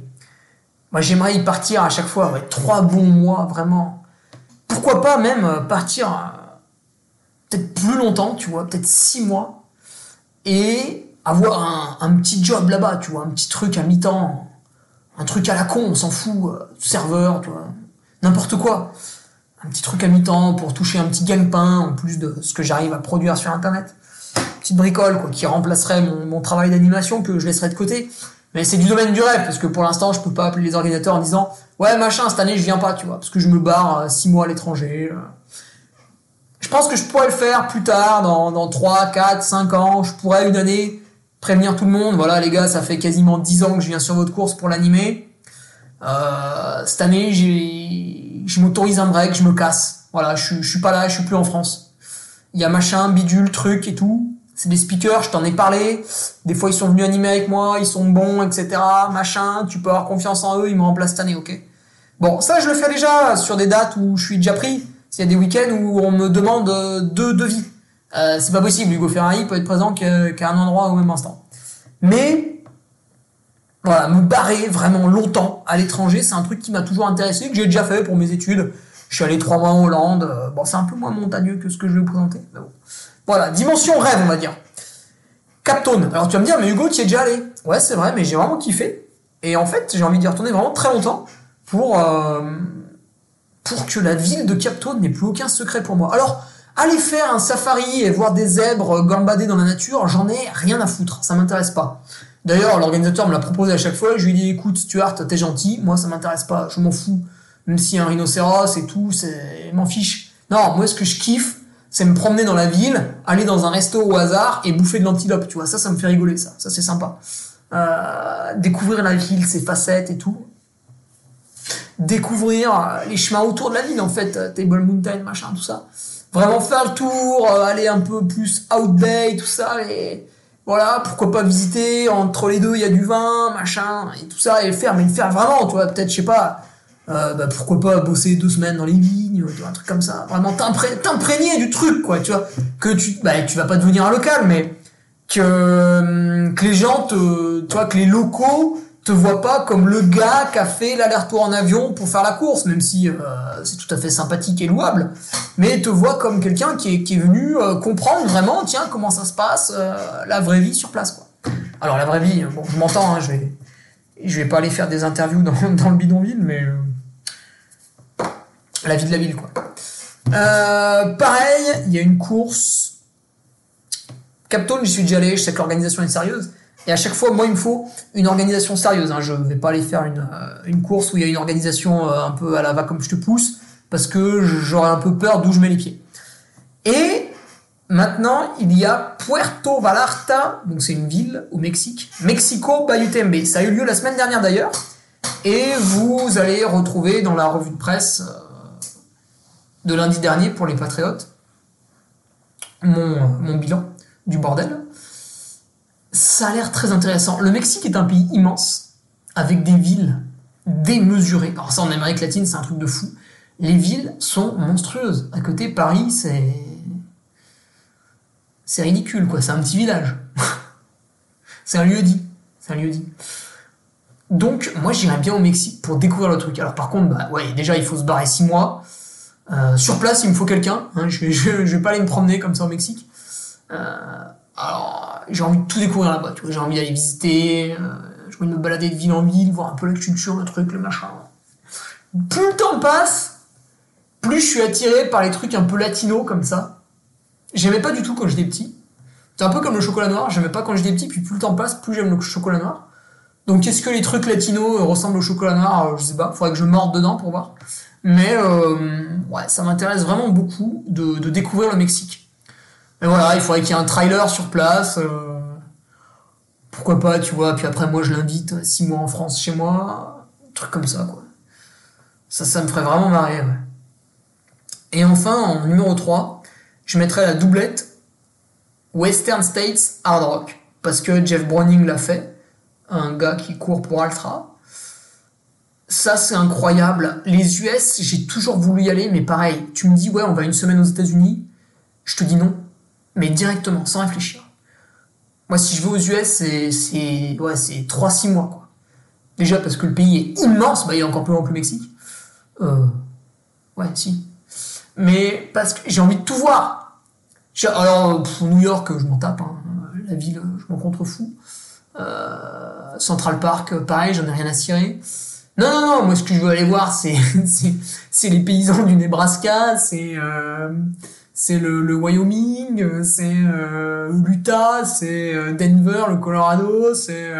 moi j'aimerais y partir à chaque fois, ouais, trois bons mois, vraiment. Pourquoi pas même euh, partir euh, peut-être plus longtemps, tu vois, peut-être six mois, et avoir un, petit job là-bas, tu vois, un petit truc à mi-temps, un truc à la con, on s'en fout, serveur, tu vois, n'importe quoi un petit truc à mi-temps pour toucher un petit gagne-pain en plus de ce que j'arrive à produire sur internet. Petite bricole quoi, qui remplacerait mon, travail d'animation que je laisserai de côté. Mais c'est du domaine du rêve parce que pour l'instant je peux pas appeler les organisateurs en disant ouais machin cette année je viens pas tu vois parce que je me barre 6 mois à l'étranger. Je pense que je pourrais le faire plus tard dans, dans 3, 4, 5 ans. Je pourrais une année prévenir tout le monde. Voilà les gars ça fait quasiment 10 ans que je viens sur votre course pour l'animer. Euh, cette année je m'autorise un break, je me casse. Voilà, je, je suis pas là, je suis plus en France. Il y a machin, bidule, truc et tout. C'est des speakers, je t'en ai parlé. Des fois, ils sont venus animer avec moi, ils sont bons, etc. Machin, tu peux avoir confiance en eux, ils me remplacent cette année, ok Bon, ça, je le fais déjà sur des dates où je suis déjà pris. S'il y a des week-ends où on me demande euh, deux devis. Euh, c'est pas possible, Hugo Ferrari peut être présent qu'à un endroit au même instant. Mais voilà, me barrer vraiment longtemps à l'étranger, c'est un truc qui m'a toujours intéressé, que j'ai déjà fait pour mes études. Je suis allé trois mois en Hollande. Euh, bon, c'est un peu moins montagneux que ce que je vais vous présenter. Voilà, dimension rêve, on va dire. Captone. Alors tu vas me dire, mais Hugo, tu y es déjà allé. Ouais, c'est vrai, mais j'ai vraiment kiffé. Et en fait, j'ai envie d'y retourner vraiment très longtemps pour, euh, pour que la ville de Captone n'ait plus aucun secret pour moi. Alors, aller faire un safari et voir des zèbres gambader dans la nature, j'en ai rien à foutre. Ça m'intéresse pas. D'ailleurs, l'organisateur me l'a proposé à chaque fois. Je lui ai dit, écoute, Stuart, t'es gentil. Moi, ça m'intéresse pas. Je m'en fous. Même a un rhinocéros et tout, c'est, m'en fiche. Non, moi, ce que je kiffe, c'est me promener dans la ville, aller dans un resto au hasard et bouffer de l'antilope. Tu vois, ça, ça me fait rigoler, ça. Ça, c'est sympa. Euh, découvrir la ville, ses facettes et tout. Découvrir les chemins autour de la ville, en fait. Table Mountain, machin, tout ça. Vraiment faire le tour, euh, aller un peu plus out bay, tout ça. Et voilà, pourquoi pas visiter, entre les deux, il y a du vin, machin, et tout ça, et le faire, mais le faire vraiment, tu vois, peut-être, je sais pas, euh, bah, pourquoi pas bosser deux semaines dans les vignes, un truc comme ça, vraiment t'imprégner du truc, quoi, tu vois, que tu, bah, tu vas pas devenir un local, mais que, hum, que les gens te, tu que les locaux te vois pas comme le gars qui a fait l'aller-retour en avion pour faire la course, même si euh, c'est tout à fait sympathique et louable, mais te vois comme quelqu'un qui est, qui est venu euh, comprendre vraiment, tiens, comment ça se passe, euh, la vraie vie sur place, quoi. Alors la vraie vie, bon, je m'entends, hein, je vais, je vais pas aller faire des interviews dans, dans le bidonville, mais la vie de la ville, quoi. pareil, il y a une course. Captone, j'y suis déjà allé, je sais que l'organisation est sérieuse. Et à chaque fois, moi, il me faut une organisation sérieuse. Hein. Je ne vais pas aller faire une, euh, une, course où il y a une organisation euh, un peu à la va comme je te pousse, parce que j'aurais un peu peur d'où je mets les pieds. Et maintenant, il y a Puerto Vallarta, donc c'est une ville au Mexique, Mexico Bayutembe. Ça a eu lieu la semaine dernière d'ailleurs. Et vous allez retrouver dans la revue de presse euh, de lundi dernier pour les Patriotes mon, bilan du bordel ça a l'air très intéressant. Le Mexique est un pays immense, avec des villes démesurées. Alors ça, en Amérique latine, c'est un truc de fou. Les villes sont monstrueuses. À côté, Paris, c'est... C'est ridicule, quoi. C'est un petit village. c'est un lieu dit. C'est un lieu dit. Donc, moi, j'irais bien au Mexique pour découvrir le truc. Alors, par contre, bah, déjà, il faut se barrer six mois. Euh, sur place, il me faut quelqu'un. Hein. Je, je, vais pas aller me promener comme ça au Mexique. Euh, alors, j'ai envie de tout découvrir là-bas, j'ai envie d'aller visiter, euh, j'ai envie de me balader de ville en ville, voir un peu la culture, le truc, le machin. Plus le temps passe, plus je suis attiré par les trucs un peu latinos comme ça. J'aimais pas du tout quand j'étais petit. C'est un peu comme le chocolat noir, j'aimais pas quand j'étais petit, puis plus le temps passe, plus j'aime le chocolat noir. Donc est-ce que les trucs latinos ressemblent au chocolat noir? Euh, Je sais pas, faudrait que je morde dedans pour voir. Mais ouais, ça m'intéresse vraiment beaucoup de découvrir le Mexique. Mais voilà, il faudrait qu'il y ait un trailer sur place. Euh, pourquoi pas, tu vois. Puis après, moi, je l'invite six mois en France chez moi. Truc comme ça, quoi. Ça, ça me ferait vraiment marrer, Et enfin, en numéro 3, je mettrais la doublette Western States Hard Rock. Parce que Jeff Browning l'a fait, un gars qui court pour Altra. Ça, c'est incroyable. Les US, j'ai toujours voulu y aller, mais pareil, tu me dis, ouais, on va une semaine aux États-Unis. Je te dis non, mais directement, sans réfléchir. Moi, si je vais aux US, c'est, ouais, c'est 3-6 mois, quoi. Déjà parce que le pays est immense, bah, il est encore plus grand que le Mexique. Euh, ouais, si. Mais parce que j'ai envie de tout voir. Alors, New York, je m'en tape, hein. la ville, je m'en contrefous. Euh, Central Park, pareil, j'en ai rien à cirer. Non, non, non, moi ce que je veux aller voir, c'est, les paysans du Nebraska, c'est, euh, le, Wyoming, c'est euh, l'Utah, c'est euh, Denver, le Colorado, c'est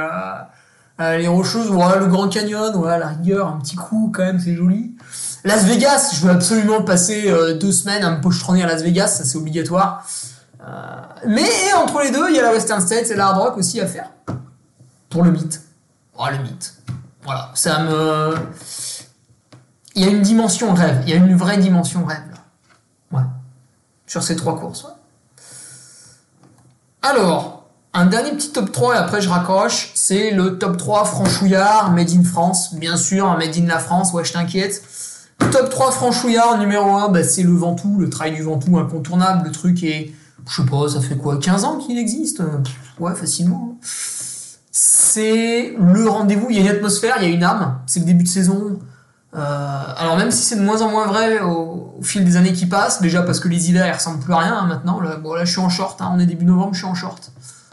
les Rocheuses, voilà, le Grand Canyon, voilà, la rigueur, un petit coup quand même, c'est joli. Las Vegas, je veux absolument passer deux semaines à me pochetronner à Las Vegas, ça c'est obligatoire. mais entre les deux, il y a la Western States et la Hard Rock aussi à faire. Pour le mythe. Oh, le mythe. Voilà, ça me... Il y a une dimension rêve, il y a une vraie dimension rêve, là. Ouais sur ces trois courses. Alors, un dernier petit top 3 et après je raccroche, c'est le top 3 franchouillard, Made in France, bien sûr, Made in la France, ouais je t'inquiète. Top 3 franchouillard, numéro 1, bah, c'est le Ventoux, le trail du Ventoux incontournable, le truc est, je sais pas, ça fait quoi, 15 ans qu'il existe? Ouais, facilement. C'est le rendez-vous, il y a une atmosphère, il y a une âme, c'est le début de saison, euh, alors même si c'est de moins en moins vrai au, fil des années qui passent, déjà parce que les hivers ils ressemblent plus à rien hein, maintenant. Là, bon là je suis en short, hein, on est début novembre, je suis en short.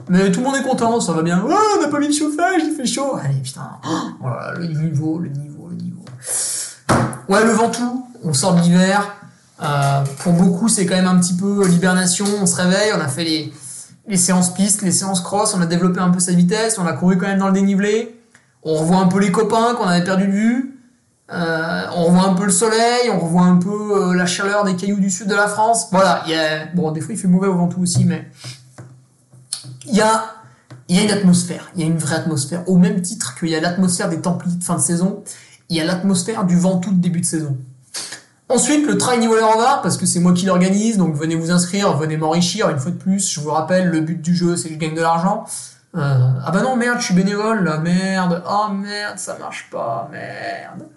Mais tout le monde est content, ça va bien. On n'a pas mis de chauffage, il fait chaud. Allez putain, voilà, le niveau, le niveau, le niveau. Ouais, le Ventoux, on sort de l'hiver. Euh, pour beaucoup, c'est quand même un petit peu l'hibernation. On se réveille, on a fait les, les séances pistes, les séances cross, on a développé un peu sa vitesse, on a couru quand même dans le dénivelé. On revoit un peu les copains qu'on avait perdu de vue. Euh, on revoit un peu le soleil, on revoit un peu euh, la chaleur des cailloux du sud de la France. Voilà, il y a, bon, des fois il fait mauvais au Ventoux aussi, mais il y a, y a une atmosphère, il y a une vraie atmosphère. Au même titre qu'il y a l'atmosphère des Templiers de fin de saison, il y a l'atmosphère du Ventoux de début de saison. Ensuite, le trail niveau parce que c'est moi qui l'organise, donc venez vous inscrire, venez m'enrichir une fois de plus. Je vous rappelle, le but du jeu, c'est que je gagne de l'argent. Euh, ah bah non, merde, je suis bénévole, là, merde. Oh merde, ça marche pas, merde.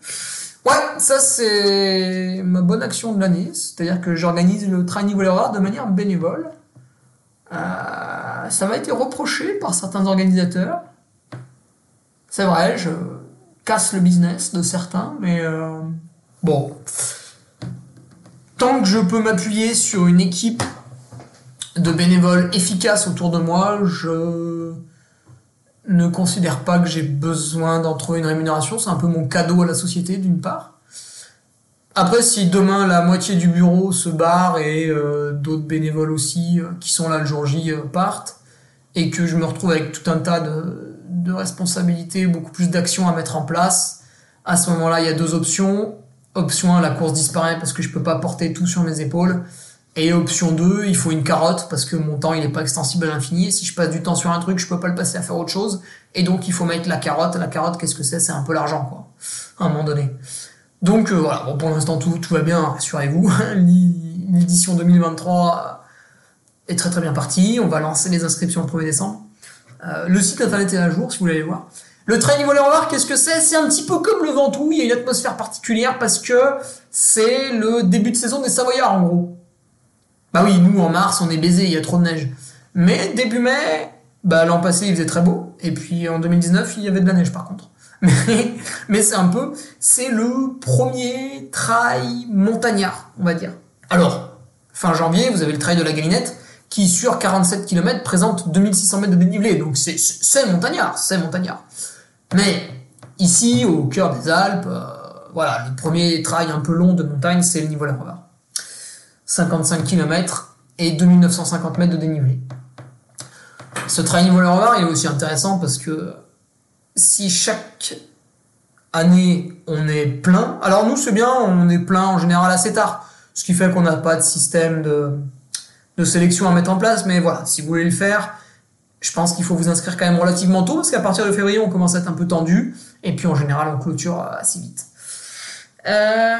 Ouais, ça c'est ma bonne action de l'année, c'est-à-dire que j'organise le training voleur de manière bénévole. Euh, ça m'a été reproché par certains organisateurs. C'est vrai, je casse le business de certains, mais euh, bon. Que je peux m'appuyer sur une équipe de bénévoles efficaces autour de moi, je ne considère pas que j'ai besoin d'en une rémunération. C'est un peu mon cadeau à la société, d'une part. Après, si demain la moitié du bureau se barre et euh, d'autres bénévoles aussi euh, qui sont là le jour J euh, partent, et que je me retrouve avec tout un tas de responsabilités, beaucoup plus d'actions à mettre en place, à ce moment-là, il y a deux options. Option 1, la course disparaît parce que je peux pas porter tout sur mes épaules. Et option 2, il faut une carotte parce que mon temps il n'est pas extensible à l'infini. Si je passe du temps sur un truc, je peux pas le passer à faire autre chose. Et donc il faut mettre la carotte. La carotte, qu'est-ce que c'est? C'est un peu l'argent, quoi. À un moment donné. Donc euh, voilà, pour l'instant tout, tout va bien, rassurez-vous. L'édition 2023 est très très bien partie. On va lancer les inscriptions le 1er décembre. Euh, le site internet est à jour si vous voulez aller voir. Le training voler voir, qu'est-ce que c'est? C'est un petit peu comme le Ventoux, il y a une atmosphère particulière parce que c'est le début de saison des Savoyards en gros. Bah oui, nous en mars, on est baisé, il y a trop de neige. Mais début mai, bah l'an passé, il faisait très beau. Et puis en 2019, il y avait de la neige par contre. Mais, mais c'est un peu, c'est le premier trail montagnard, on va dire. Alors, fin janvier, vous avez le trail de la Galinette, qui sur 47 km présente 2600 mètres de dénivelé. Donc c'est montagnard, c'est montagnard. Mais ici, au cœur des Alpes, euh, voilà, le premier trail un peu long de montagne, c'est le niveau de la 55 km et 2950 mètres de dénivelé. Ce trail niveau il est aussi intéressant parce que si chaque année on est plein, alors nous c'est bien, on est plein en général assez tard, ce qui fait qu'on n'a pas de système de sélection à mettre en place, mais voilà, si vous voulez le faire, je pense qu'il faut vous inscrire quand même relativement tôt parce qu'à partir de février on commence à être un peu tendu et puis en général on clôture assez vite. Euh,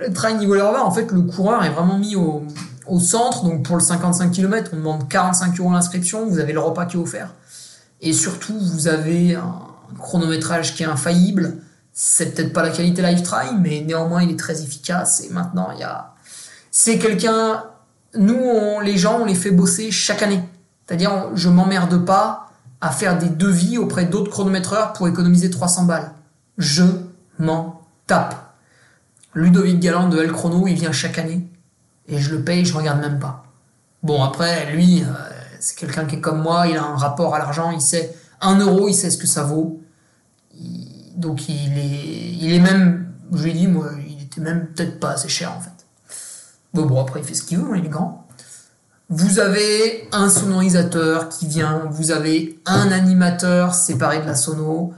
le trail niveau en fait, le coureur est vraiment mis au, centre, donc pour le 55 km, on demande 45 euros l'inscription, vous avez le repas qui est offert. Et surtout, vous avez un chronométrage qui est infaillible. C'est peut-être pas la qualité Lifetime, mais néanmoins, il est très efficace. Et maintenant, il y a. C'est quelqu'un. Nous, les gens, on les fait bosser chaque année. C'est-à-dire, je m'emmerde pas à faire des devis auprès d'autres chronométreurs pour économiser 300 balles. Je m'en tape. Ludovic Galland de El Chrono, il vient chaque année et je le paye, je regarde même pas. Bon, après, lui, euh, c'est quelqu'un qui est comme moi, il a un rapport à l'argent, il sait, un euro, il sait ce que ça vaut. donc il est, il est même, je lui ai dit, moi, il était même peut-être pas assez cher en fait. Bon, bon, après, il fait ce qu'il veut, hein, il est grand. Vous avez un sonorisateur qui vient, vous avez un animateur séparé de la sono.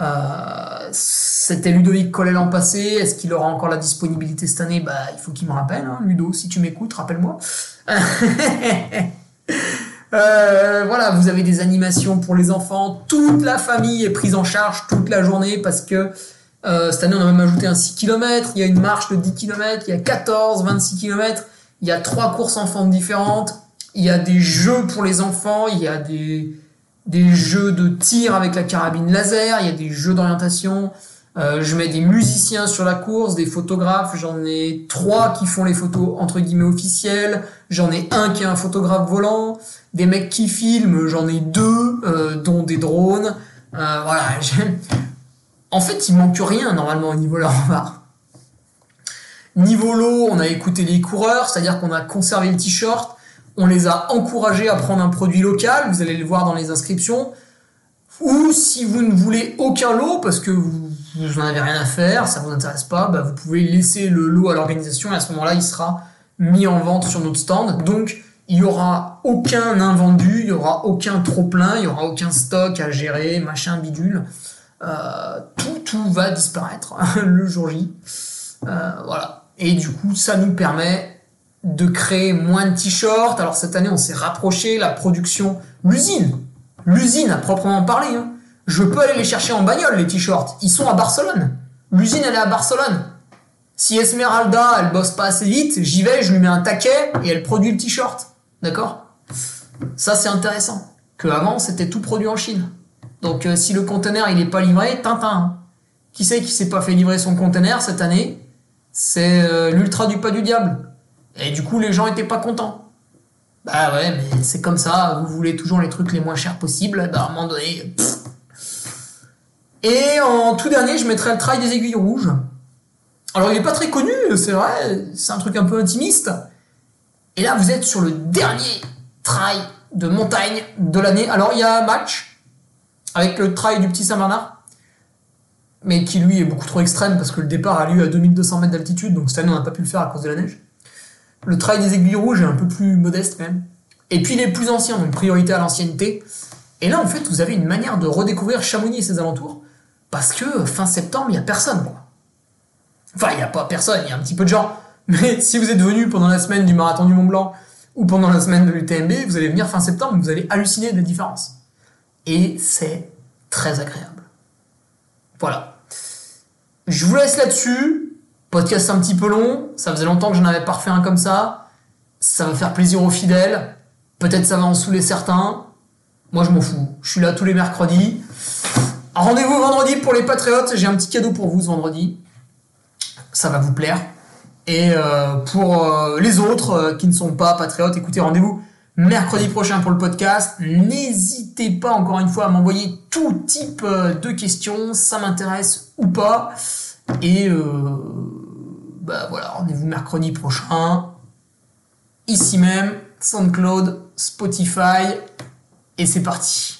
Euh, c'était Ludovic Collet l'an passé. Est-ce qu'il aura encore la disponibilité cette année? Bah, il faut qu'il me rappelle, hein, Ludo. Si tu m'écoutes, rappelle-moi. Euh, voilà, vous avez des animations pour les enfants. Toute la famille est prise en charge toute la journée parce que euh, cette année, on a même ajouté un 6 km. Il y a une marche de 10 km. Il y a 14, 26 km. Il y a trois courses enfants différentes. Il y a des jeux pour les enfants. Il y a des, des jeux de tir avec la carabine laser. Il y a des jeux d'orientation. Euh, je mets des musiciens sur la course, des photographes. J'en ai trois qui font les photos entre guillemets officielles. J'en ai un qui est un photographe volant. Des mecs qui filment, j'en ai deux, euh, dont des drones. Euh, voilà. En fait, il manque rien normalement au niveau de la Niveau lot, on a écouté les coureurs, c'est-à-dire qu'on a conservé le t-shirt. On les a encouragés à prendre un produit local. Vous allez le voir dans les inscriptions. Ou si vous ne voulez aucun lot parce que vous n'en avez rien à faire, ça vous intéresse pas, bah vous pouvez laisser le lot à l'organisation et à ce moment-là, il sera mis en vente sur notre stand. Donc, il y aura aucun invendu, il y aura aucun trop plein, il y aura aucun stock à gérer, machin bidule. Euh, tout, tout va disparaître le jour J. Euh, voilà. Et du coup, ça nous permet de créer moins de t-shirts. Alors cette année, on s'est rapproché, la production, l'usine, l'usine à proprement parler. Hein je peux aller les chercher en bagnole, les t-shirts. Ils sont à Barcelone. L'usine, elle est à Barcelone. Si Esmeralda, elle bosse pas assez vite, j'y vais, je lui mets un taquet et elle produit le t-shirt. D'accord? Ça, c'est intéressant. Que avant, c'était tout produit en Chine. Donc, euh, si le conteneur, il est pas livré, tintin. Qui sait qui s'est pas fait livrer son conteneur cette année? C'est euh, l'ultra du pas du diable. Et du coup, les gens étaient pas contents. Bah ouais, mais c'est comme ça, vous voulez toujours les trucs les moins chers possibles, bah à un moment donné, et en tout dernier, je mettrai le trail des aiguilles rouges. Alors, il n'est pas très connu, c'est vrai, c'est un truc un peu intimiste. Et là, vous êtes sur le dernier trail de montagne de l'année. Alors, il y a un match avec le trail du Petit Saint-Bernard, mais qui lui est beaucoup trop extrême parce que le départ a lieu à 2200 mètres d'altitude, donc cette année, on n'a pas pu le faire à cause de la neige. Le trail des aiguilles rouges est un peu plus modeste même. Et puis, il est plus ancien, donc priorité à l'ancienneté. Et là, en fait, vous avez une manière de redécouvrir Chamonix et ses alentours parce que fin septembre, il n'y a personne. Enfin, il n'y a pas personne, il y a un petit peu de gens. Mais si vous êtes venu pendant la semaine du marathon du Mont Blanc ou pendant la semaine de l'UTMB, vous allez venir fin septembre, vous allez halluciner des différences. Et c'est très agréable. Voilà. Je vous laisse là-dessus. Podcast un petit peu long. Ça faisait longtemps que je n'avais pas refait un comme ça. Ça va faire plaisir aux fidèles. Peut-être ça va en saouler certains. Moi, je m'en fous. Je suis là tous les mercredis. Rendez-vous vendredi pour les patriotes. J'ai un petit cadeau pour vous ce vendredi. Ça va vous plaire. Et euh, pour euh, les autres euh, qui ne sont pas patriotes, écoutez, rendez-vous mercredi prochain pour le podcast. N'hésitez pas encore une fois à m'envoyer tout type de questions, ça m'intéresse ou pas. Et bah voilà, rendez-vous mercredi prochain. Ici même, SoundCloud, Spotify. Et c'est parti.